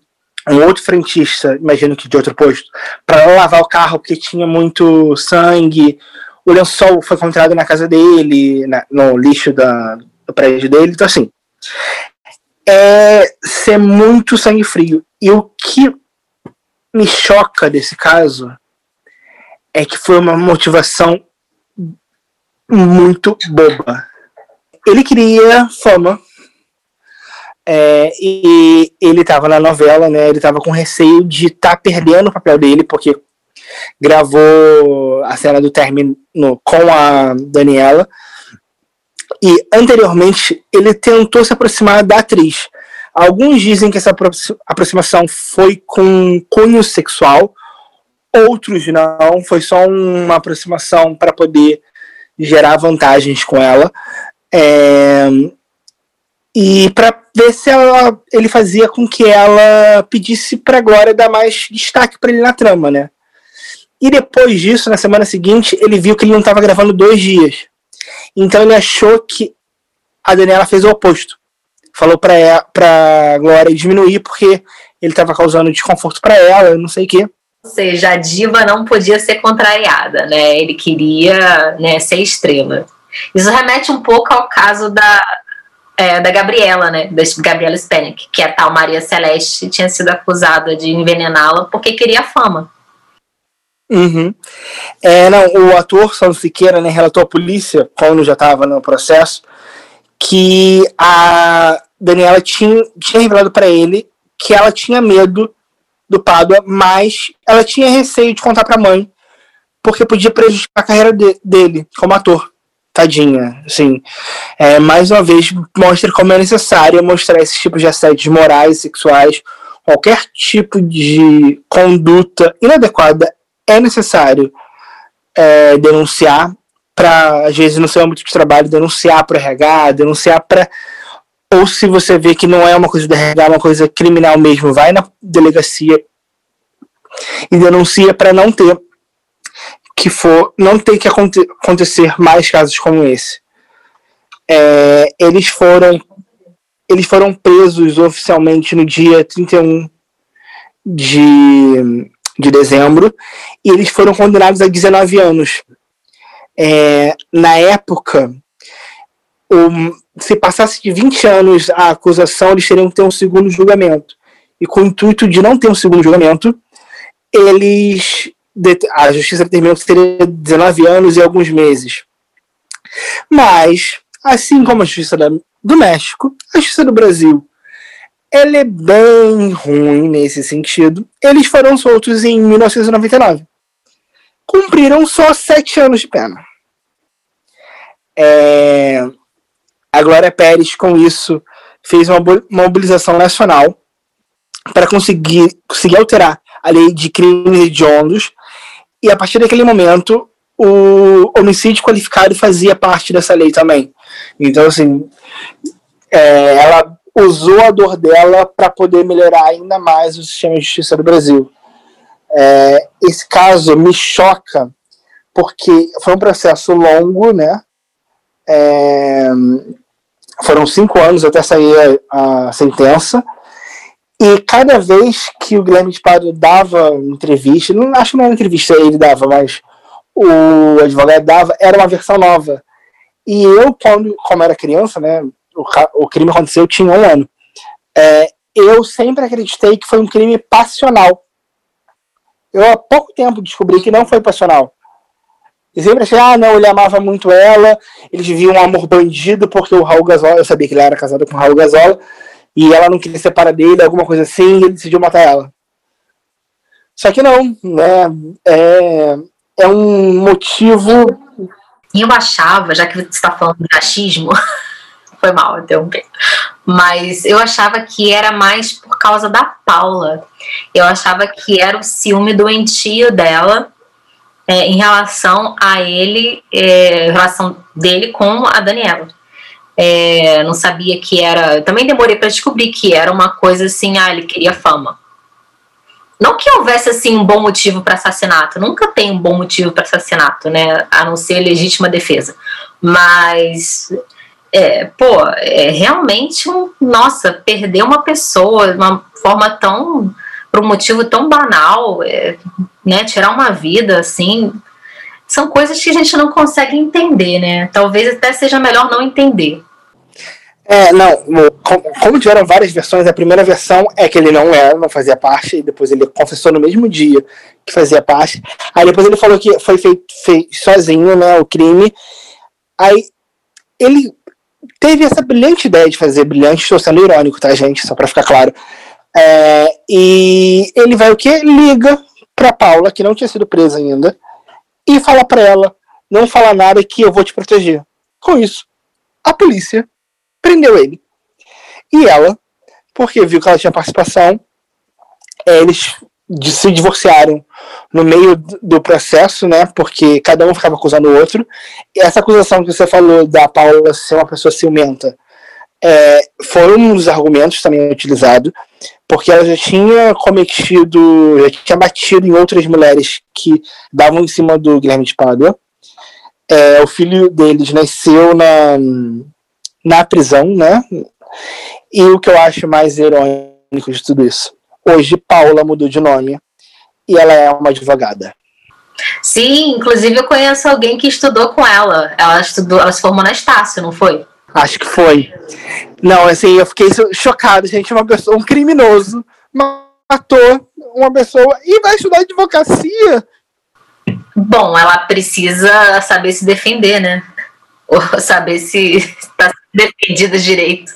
um outro frentista, imagino que de outro posto, para lavar o carro porque tinha muito sangue. O lençol foi encontrado na casa dele, na, no lixo da, do prédio dele. Então, assim, é ser muito sangue frio. E o que me choca desse caso é que foi uma motivação muito boba. Ele queria fama. É, e ele estava na novela, né? Ele estava com receio de estar tá perdendo o papel dele, porque gravou a cena do término com a Daniela. E anteriormente ele tentou se aproximar da atriz. Alguns dizem que essa aproximação foi com cunho sexual, outros não, foi só uma aproximação para poder gerar vantagens com ela. É, e para ver se ela, ele fazia com que ela pedisse para Glória dar mais destaque para ele na trama, né? E depois disso, na semana seguinte, ele viu que ele não estava gravando dois dias. Então ele achou que a Daniela fez o oposto. Falou para para Glória diminuir porque ele estava causando desconforto para ela, não sei o quê. Ou seja, a diva não podia ser contrariada, né? Ele queria né, ser estrela. Isso remete um pouco ao caso da, é, da Gabriela, né? Da Gabriela Spanik, que a tal Maria Celeste tinha sido acusada de envenená-la porque queria fama. Uhum. É, não, o ator São Siqueira né, relatou à polícia, quando já estava no processo, que a Daniela tinha, tinha revelado para ele que ela tinha medo do Pádua, mas ela tinha receio de contar para a mãe, porque podia prejudicar a carreira de, dele como ator. Tadinha, assim. É, mais uma vez, mostra como é necessário mostrar esses tipos de assédios morais, sexuais, qualquer tipo de conduta inadequada é necessário é, denunciar para, às vezes, no seu âmbito de trabalho, denunciar para RH, denunciar para. Ou se você vê que não é uma coisa de RH, é uma coisa criminal mesmo, vai na delegacia e denuncia para não ter que for não ter que aconte acontecer mais casos como esse. É, eles foram eles foram presos oficialmente no dia 31 de de dezembro, e eles foram condenados a 19 anos. É, na época, se passasse de 20 anos a acusação, eles teriam que ter um segundo julgamento. E com o intuito de não ter um segundo julgamento, eles a justiça determinou que seria 19 anos e alguns meses. Mas, assim como a justiça do México, a justiça do Brasil ela é bem ruim nesse sentido. Eles foram soltos em 1999. Cumpriram só sete anos de pena. É... A Glória Pérez, com isso, fez uma mobilização nacional para conseguir, conseguir alterar a lei de crimes hediondos. E a partir daquele momento, o homicídio qualificado fazia parte dessa lei também. Então, assim, é, ela usou a dor dela para poder melhorar ainda mais o sistema de justiça do Brasil. É, esse caso me choca porque foi um processo longo, né? É, foram cinco anos até sair a, a, sentença. E cada vez que o Guilherme Pado dava entrevista, não acho que não era entrevista ele dava, mas o advogado dava, era uma versão nova. E eu, quando, como era criança, né, o, o crime aconteceu, eu tinha um ano. É, eu sempre acreditei que foi um crime passional. Eu há pouco tempo descobri que não foi passional. E sempre achei, ah, não, ele amava muito ela, eles viviam um amor bandido, porque o Raul Gazola, eu sabia que ele era casado com o Raul Gazola, e ela não queria separar dele, alguma coisa assim, e ele decidiu matar ela. Só que não, né? É, é um motivo. Eu achava, já que você está falando de machismo, Foi mal, interrompi. Mas eu achava que era mais por causa da Paula. Eu achava que era o ciúme doentio dela é, em relação a ele, é, em relação dele com a Daniela. É, não sabia que era. Também demorei para descobrir que era uma coisa assim, ah, ele queria fama. Não que houvesse assim um bom motivo para assassinato, nunca tem um bom motivo para assassinato, né? A não ser legítima defesa. Mas é, pô, é realmente um, nossa, perder uma pessoa de uma forma tão, por um motivo tão banal, é, né, tirar uma vida assim, são coisas que a gente não consegue entender, né? Talvez até seja melhor não entender. É, não, como tiveram várias versões, a primeira versão é que ele não era, não fazia parte, e depois ele confessou no mesmo dia que fazia parte. Aí depois ele falou que foi feito, feito sozinho, né, o crime, Aí ele teve essa brilhante ideia de fazer brilhante, estou sendo irônico, tá, gente? Só para ficar claro. É, e ele vai o quê? Liga para Paula, que não tinha sido presa ainda, e fala para ela: não fala nada que eu vou te proteger. Com isso, a polícia prendeu ele. E ela, porque viu que ela tinha participação, é, eles se divorciaram no meio do processo, né? Porque cada um ficava acusando o outro. E essa acusação que você falou da Paula ser uma pessoa ciumenta é, foi um dos argumentos também utilizado, porque ela já tinha cometido, já tinha batido em outras mulheres que davam em cima do Guilherme de Pádua. É, o filho deles nasceu na, na prisão, né? E o que eu acho mais irônico de tudo isso, hoje Paula mudou de nome e ela é uma advogada. Sim, inclusive eu conheço alguém que estudou com ela. Ela estudou, ela se formou na Estácio, não foi? Acho que foi. Não, assim, eu fiquei chocado, gente. Uma pessoa, um criminoso matou uma pessoa e vai estudar advocacia. Bom, ela precisa saber se defender, né? Ou saber se está defendida direito.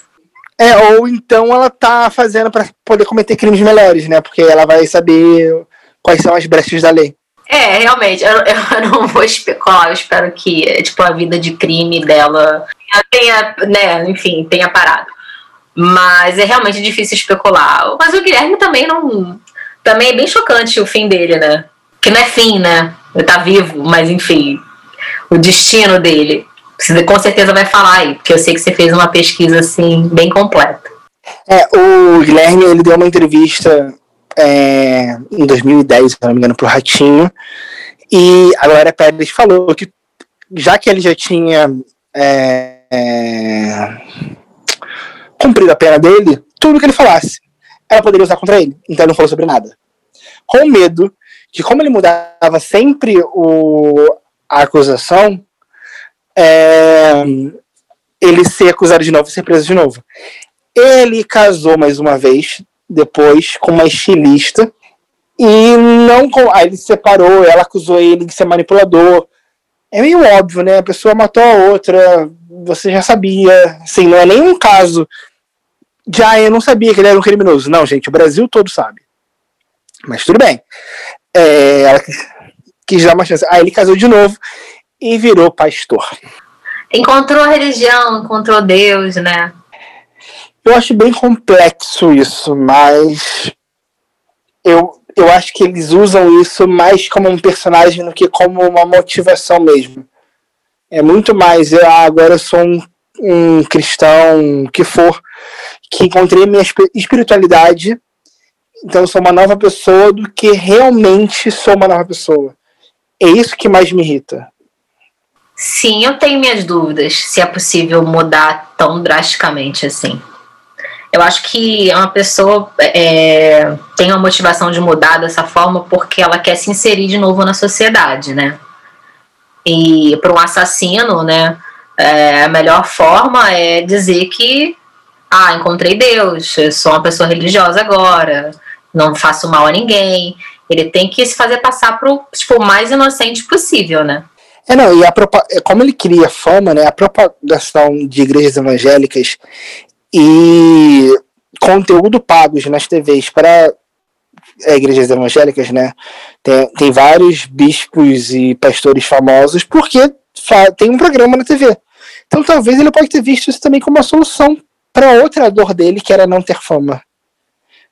É, ou então ela tá fazendo para poder cometer crimes melhores, né? Porque ela vai saber quais são as brechas da lei. É, realmente, eu, eu não vou especular, eu espero que tipo, a vida de crime dela tenha, né, enfim, tenha parado. Mas é realmente difícil especular. Mas o Guilherme também não. Também é bem chocante o fim dele, né? Que não é fim, né? Ele tá vivo, mas enfim, o destino dele. Você com certeza vai falar aí, porque eu sei que você fez uma pesquisa assim, bem completa. É, o Guilherme ele deu uma entrevista é, em 2010, se não me engano, pro Ratinho, e a Glória Pérez falou que já que ele já tinha é, é, cumprido a pena dele, tudo que ele falasse, ela poderia usar contra ele. Então ele não falou sobre nada. Com medo de como ele mudava sempre o, a acusação, é, ele ser acusado de novo e ser preso de novo. Ele casou mais uma vez, depois, com uma estilista, e não com. Aí ele se separou, ela acusou ele de ser manipulador. É meio óbvio, né? A pessoa matou a outra, você já sabia. Assim, não é nenhum caso de ah, eu não sabia que ele era um criminoso. Não, gente, o Brasil todo sabe. Mas tudo bem. É, ela quis dar uma chance. Aí ele casou de novo e virou pastor. Encontrou a religião, encontrou Deus, né? Eu acho bem complexo isso, mas eu, eu acho que eles usam isso mais como um personagem do que como uma motivação mesmo. É muito mais, eu, ah, agora eu sou um, um cristão, que for, que encontrei minha espiritualidade, então sou uma nova pessoa do que realmente sou uma nova pessoa. É isso que mais me irrita. Sim, eu tenho minhas dúvidas se é possível mudar tão drasticamente assim. Eu acho que uma pessoa é, tem uma motivação de mudar dessa forma porque ela quer se inserir de novo na sociedade, né? E para um assassino, né? É, a melhor forma é dizer que, ah, encontrei Deus, eu sou uma pessoa religiosa agora, não faço mal a ninguém. Ele tem que se fazer passar pro tipo, mais inocente possível, né? É, não, e a, é, como ele cria fama, né, a propagação de igrejas evangélicas e conteúdo pagos nas TVs para é, igrejas evangélicas, né? Tem, tem vários bispos e pastores famosos porque tem um programa na TV. Então talvez ele pode ter visto isso também como uma solução para outra dor dele, que era não ter fama.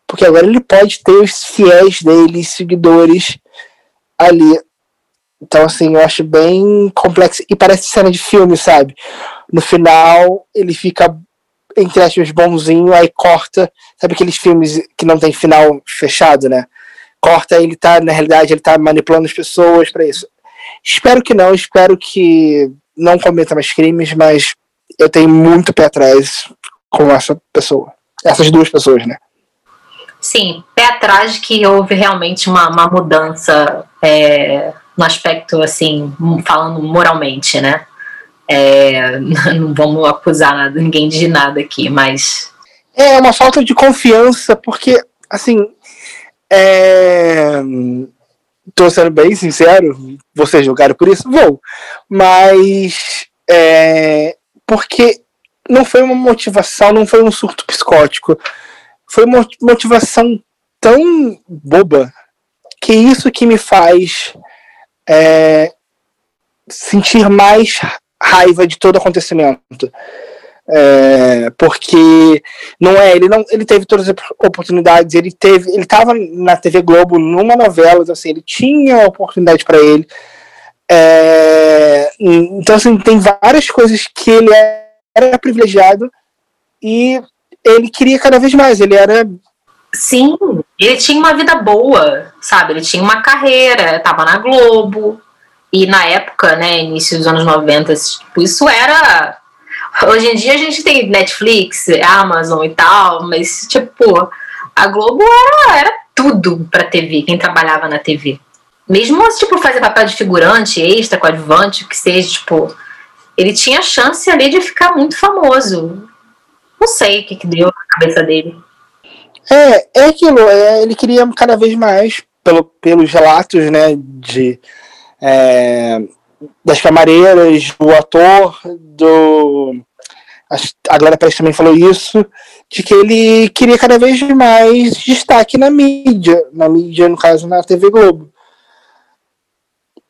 Porque agora ele pode ter os fiéis dele, seguidores ali. Então, assim, eu acho bem complexo. E parece cena de filme, sabe? No final, ele fica entre aspas, bonzinho, aí corta, sabe aqueles filmes que não tem final fechado, né? Corta, ele tá, na realidade, ele tá manipulando as pessoas para isso. Espero que não, espero que não cometa mais crimes, mas eu tenho muito pé atrás com essa pessoa. Essas duas pessoas, né? Sim, pé atrás que houve realmente uma, uma mudança é, no aspecto, assim, falando moralmente, né? É, não vamos acusar ninguém de nada aqui, mas. É uma falta de confiança, porque, assim. É... Tô sendo bem sincero, vocês julgaram por isso? Vou. Mas É, porque não foi uma motivação, não foi um surto psicótico. Foi uma motivação tão boba que isso que me faz é, sentir mais raiva de todo acontecimento. É, porque não é, ele não, ele teve todas as oportunidades, ele teve, ele estava na TV Globo numa novela, então, assim, ele tinha oportunidade para ele. É, então assim, tem várias coisas que ele era privilegiado e ele queria cada vez mais, ele era Sim, ele tinha uma vida boa, sabe? Ele tinha uma carreira, estava na Globo. E na época, né, início dos anos 90, tipo, isso era Hoje em dia a gente tem Netflix, Amazon e tal, mas, tipo, a Globo era, era tudo pra TV, quem trabalhava na TV. Mesmo, tipo, fazer papel de figurante, extra, coadjuvante, o que seja, tipo, ele tinha chance ali de ficar muito famoso. Não sei o que, que deu na cabeça dele. É, é aquilo, é, ele queria cada vez mais, pelo, pelos relatos, né, de, é, das camareiras, do ator, do. A Glória Pérez também falou isso, de que ele queria cada vez mais destaque na mídia, na mídia, no caso, na TV Globo.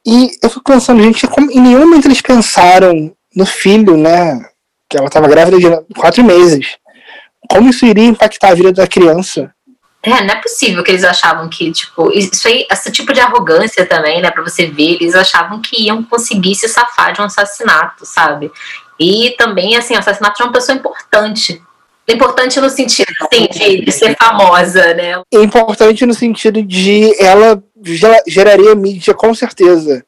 E eu fico pensando, gente, como em nenhum momento eles pensaram no filho, né? Que ela estava grávida de quatro meses. Como isso iria impactar a vida da criança? É, não é possível que eles achavam que, tipo, isso aí, esse tipo de arrogância também, né, pra você ver, eles achavam que iam conseguir se safar de um assassinato, sabe? E também, assim, o assassinato de uma pessoa importante. Importante no sentido, assim, de, de ser famosa, né? Importante no sentido de ela geraria mídia, com certeza.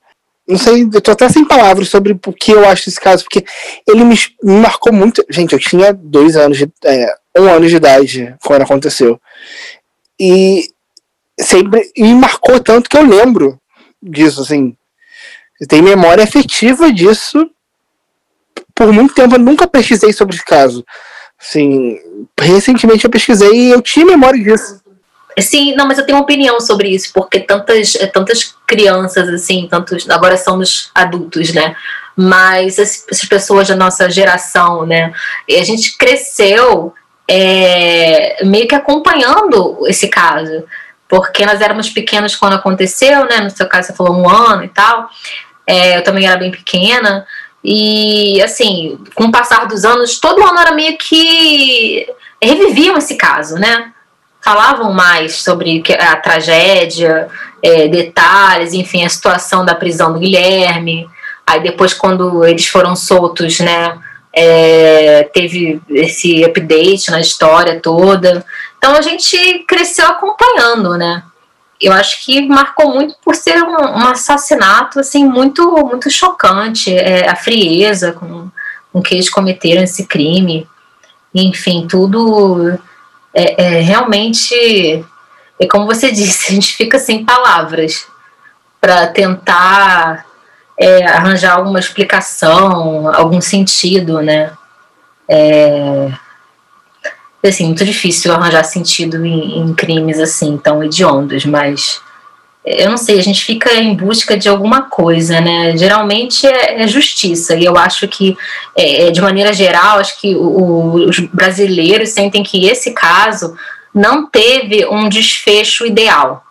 Não sei, eu tô até sem palavras sobre o que eu acho desse caso, porque ele me, me marcou muito. Gente, eu tinha dois anos, de, é, um ano de idade quando aconteceu. E sempre me marcou tanto que eu lembro disso, assim. Eu tenho memória afetiva disso. Por muito tempo eu nunca pesquisei sobre esse caso. Assim, recentemente eu pesquisei e eu tinha memória disso. Sim, não, mas eu tenho uma opinião sobre isso, porque tantas, tantas crianças, assim, tantos. Agora somos adultos, né? Mas essas pessoas da nossa geração, né? E a gente cresceu é, meio que acompanhando esse caso, porque nós éramos pequenos quando aconteceu, né? No seu caso, você falou um ano e tal. É, eu também era bem pequena. E, assim, com o passar dos anos, todo ano era meio que reviviam esse caso, né? Falavam mais sobre a tragédia, é, detalhes, enfim, a situação da prisão do Guilherme. Aí depois, quando eles foram soltos, né? é, teve esse update na história toda. Então a gente cresceu acompanhando, né? Eu acho que marcou muito por ser um, um assassinato assim muito muito chocante, é, a frieza com, com que eles cometeram esse crime, enfim, tudo é, é realmente é como você disse, a gente fica sem palavras para tentar é, arranjar alguma explicação, algum sentido, né? É, assim, muito difícil arranjar sentido em, em crimes assim, tão hediondos, mas eu não sei, a gente fica em busca de alguma coisa, né? Geralmente é, é justiça, e eu acho que, é, é de maneira geral, acho que o, os brasileiros sentem que esse caso não teve um desfecho ideal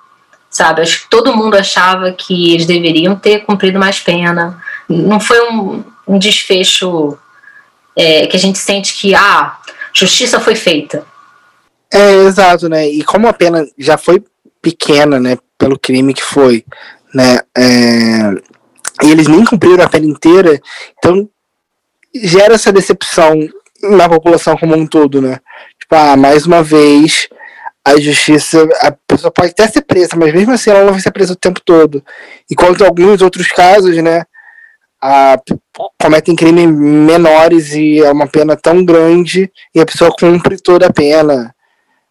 sabe? Acho que todo mundo achava que eles deveriam ter cumprido mais pena. Não foi um, um desfecho é, que a gente sente que, ah, justiça foi feita. É, exato, né? E como a pena já foi pequena, né, pelo crime que foi, né, é, e eles nem cumpriram a pena inteira, então gera essa decepção na população como um todo, né? Tipo, ah, mais uma vez a justiça, a pessoa pode até ser presa, mas mesmo assim ela não vai ser presa o tempo todo. Enquanto alguns outros casos, né, a, cometem crimes menores e é uma pena tão grande e a pessoa cumpre toda a pena.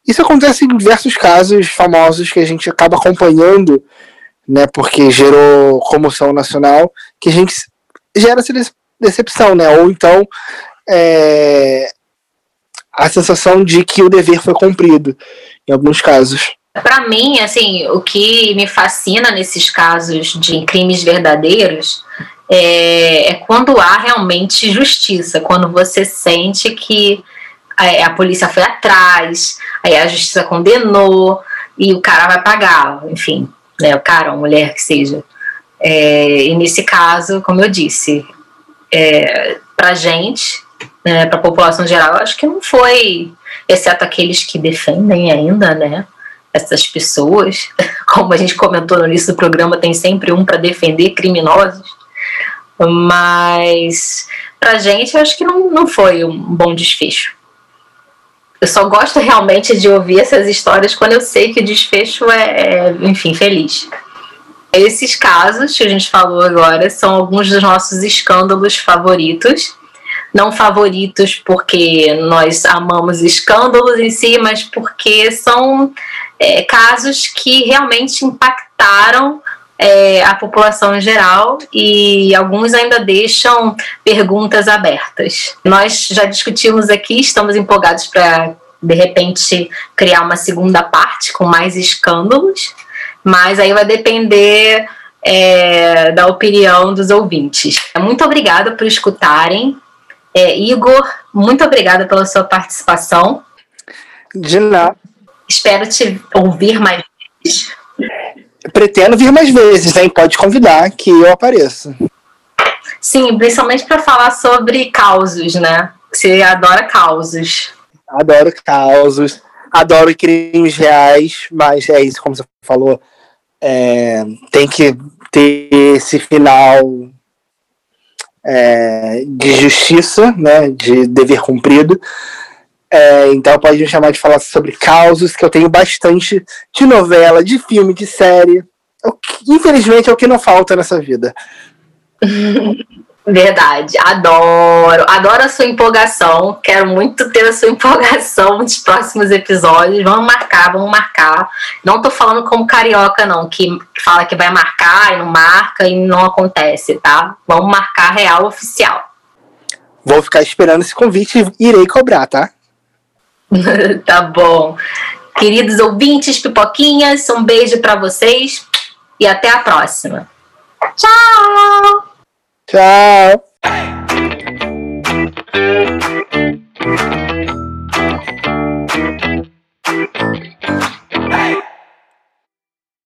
Isso acontece em diversos casos famosos que a gente acaba acompanhando, né, porque gerou comoção nacional, que a gente gera essa decepção, né, ou então é, a sensação de que o dever foi cumprido em alguns casos. Para mim, assim, o que me fascina nesses casos de crimes verdadeiros é, é quando há realmente justiça, quando você sente que a, a polícia foi atrás, aí a justiça condenou e o cara vai pagar, enfim, né, o cara, a mulher que seja. É, e nesse caso, como eu disse, é, para gente, né, para a população geral, acho que não foi, exceto aqueles que defendem ainda, né? Essas pessoas, como a gente comentou no início do programa, tem sempre um para defender criminosos, mas para gente, eu acho que não, não foi um bom desfecho. Eu só gosto realmente de ouvir essas histórias quando eu sei que o desfecho é, é enfim, feliz. Esses casos que a gente falou agora são alguns dos nossos escândalos favoritos. Não favoritos porque nós amamos escândalos em si, mas porque são é, casos que realmente impactaram é, a população em geral e alguns ainda deixam perguntas abertas. Nós já discutimos aqui, estamos empolgados para de repente criar uma segunda parte com mais escândalos, mas aí vai depender é, da opinião dos ouvintes. Muito obrigada por escutarem. É, Igor, muito obrigada pela sua participação. De nada. Espero te ouvir mais vezes. Pretendo vir mais vezes, hein? Pode convidar que eu apareço. Sim, principalmente para falar sobre causos, né? Você adora causos. Adoro causos, adoro crimes reais, mas é isso, como você falou, é, tem que ter esse final é, de justiça, né, de dever cumprido. É, então pode me chamar de falar sobre causos, que eu tenho bastante de novela, de filme, de série. infelizmente é o que não falta nessa vida. Verdade, adoro, adoro a sua empolgação. Quero muito ter a sua empolgação nos próximos episódios. Vamos marcar, vamos marcar. Não tô falando como carioca, não, que fala que vai marcar e não marca e não acontece, tá? Vamos marcar real oficial. Vou ficar esperando esse convite e irei cobrar, tá? tá bom. Queridos ouvintes, pipoquinhas, um beijo para vocês e até a próxima. Tchau! Tchau!